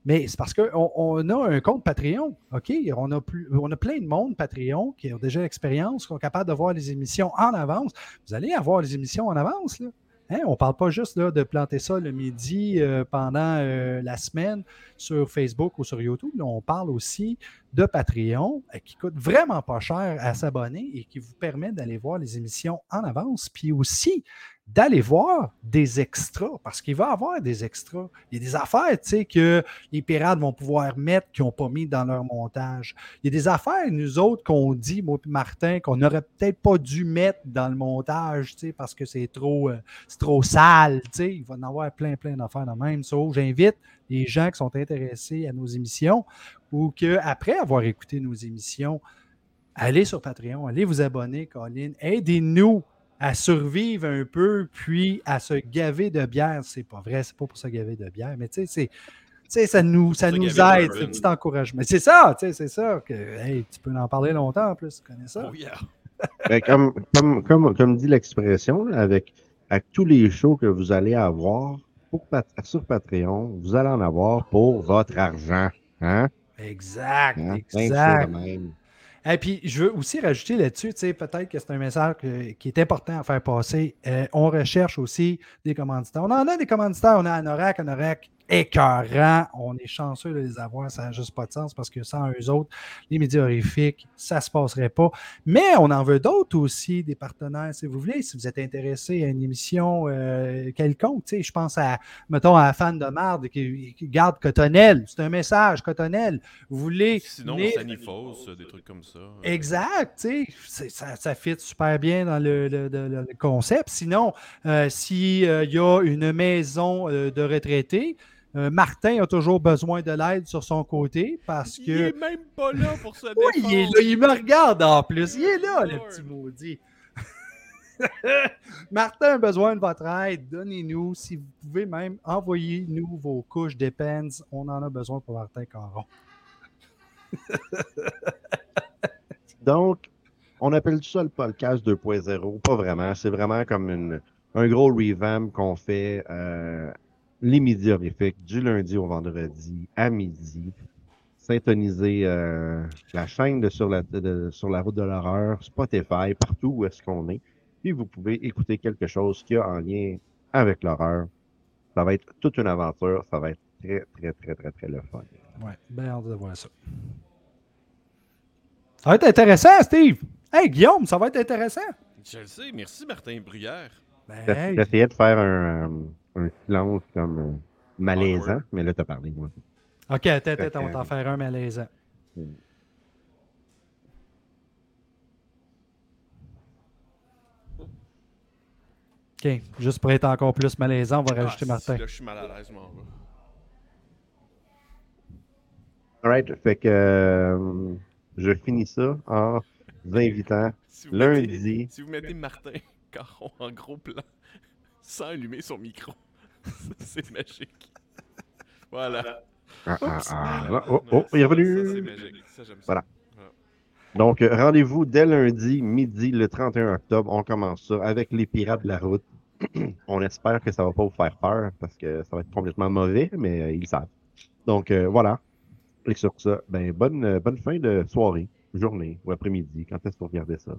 mais c'est parce qu'on on a un compte Patreon, OK? On a, plus, on a plein de monde Patreon qui ont déjà l'expérience, qui sont capables de voir les émissions en avance. Vous allez avoir les émissions en avance, là. Hein, on ne parle pas juste de planter ça le midi euh, pendant euh, la semaine sur Facebook ou sur YouTube. On parle aussi de Patreon euh, qui coûte vraiment pas cher à s'abonner et qui vous permet d'aller voir les émissions en avance, puis aussi d'aller voir des extras, parce qu'il va y avoir des extras. Il y a des affaires, tu sais, que les pirates vont pouvoir mettre qu'ils n'ont pas mis dans leur montage. Il y a des affaires, nous autres, qu'on dit, moi et Martin, qu'on n'aurait peut-être pas dû mettre dans le montage, tu sais, parce que c'est trop, euh, trop sale, tu sais. Il va y en avoir plein, plein d'affaires de même. So, j'invite les gens qui sont intéressés à nos émissions ou qu'après avoir écouté nos émissions, allez sur Patreon, allez vous abonner, Colin. Aidez-nous à survivre un peu, puis à se gaver de bière. C'est pas vrai, c'est pas pour se gaver de bière, mais tu sais, c'est. tu sais, ça nous, ça nous aide, ce petit encouragement. C'est ça, tu sais, c'est ça. Que, hey, tu peux en parler longtemps en plus, tu connais ça? Oh yeah. Que comme, comme, comme, comme dit l'expression, avec, avec tous les shows que vous allez avoir pour sur Patreon, vous allez en avoir pour votre argent. Hein? Exact, Hein? exact. Et puis, je veux aussi rajouter là-dessus, tu sais, peut-être que c'est un message qui est important à faire passer. Euh, on recherche aussi des commanditaires. On en a des commanditaires. On a Anorak, Anorak, écœurant. On est chanceux de les avoir. Ça n'a juste pas de sens parce que sans eux autres, les médias horrifiques, ça ne se passerait pas. Mais on en veut d'autres aussi, des partenaires, si vous voulez. Si vous êtes intéressé à une émission euh, quelconque, je pense à, mettons, à un fan de marde qui, qui garde Cotonnel. C'est un message, Cotonnel. Vous voulez. Sinon, venir- Sanifos, des trucs comme ça. Exact, sais, c'est- ça, ça fit super bien dans le, le- le- le concept. Sinon, euh, s'il y a une maison euh, de retraités, euh, Martin a toujours besoin de l'aide sur son côté parce que. Il est même pas là pour se Oui, il est là, il me regarde en plus. Il est là, le petit maudit. Martin a besoin de votre aide. Donnez-nous, si vous pouvez même, envoyez-nous vos couches Depends. On en a besoin pour Martin Caron. Donc, on appelle ça le podcast 2.0. Pas vraiment. C'est vraiment comme une, un gros revamp qu'on fait euh, les midis horrifiques du lundi au vendredi à midi. Syntoniser euh, la chaîne de sur, la, de- sur la route de l'horreur, Spotify, partout où est-ce qu'on est. Puis vous pouvez écouter quelque chose qui a en lien avec l'horreur. Ça va être toute une aventure. Ça va être très, très, très, très, très le fun. Ouais, bien hâte de voir ça. Ça va être intéressant, Steve. Hey, Guillaume, ça va être intéressant. Je le sais. Merci, Martin Bruyère. Ben, hey. J'essayais de faire un, euh, un silence comme euh, malaisant, mais là, t'as parlé, moi. OK, attends, attends, on va t'en faire un malaisant. OK, juste pour être encore plus malaisant, on va rajouter Ah, Martin. Là, je suis mal à l'aise, moi. Alright, fait que euh, je finis ça en vous invitant Si vous lundi. mettez- si vous mettez Martin Caron en gros plan, sans allumer son micro, c'est magique. Voilà. Ah, ah, ah, oh, oh, il est revenu. Ça, c'est magique. Ça, j'aime ça. Voilà. Donc, euh, rendez-vous dès lundi, midi, le 31 octobre. On commence ça avec les Pirates de la route. On espère que ça va pas vous faire peur parce que ça va être complètement mauvais, mais euh, ils le savent. Donc, euh, voilà. Et sur ça, ben, bonne, bonne fin de soirée, journée ou après-midi, quand est-ce que vous regardez ça?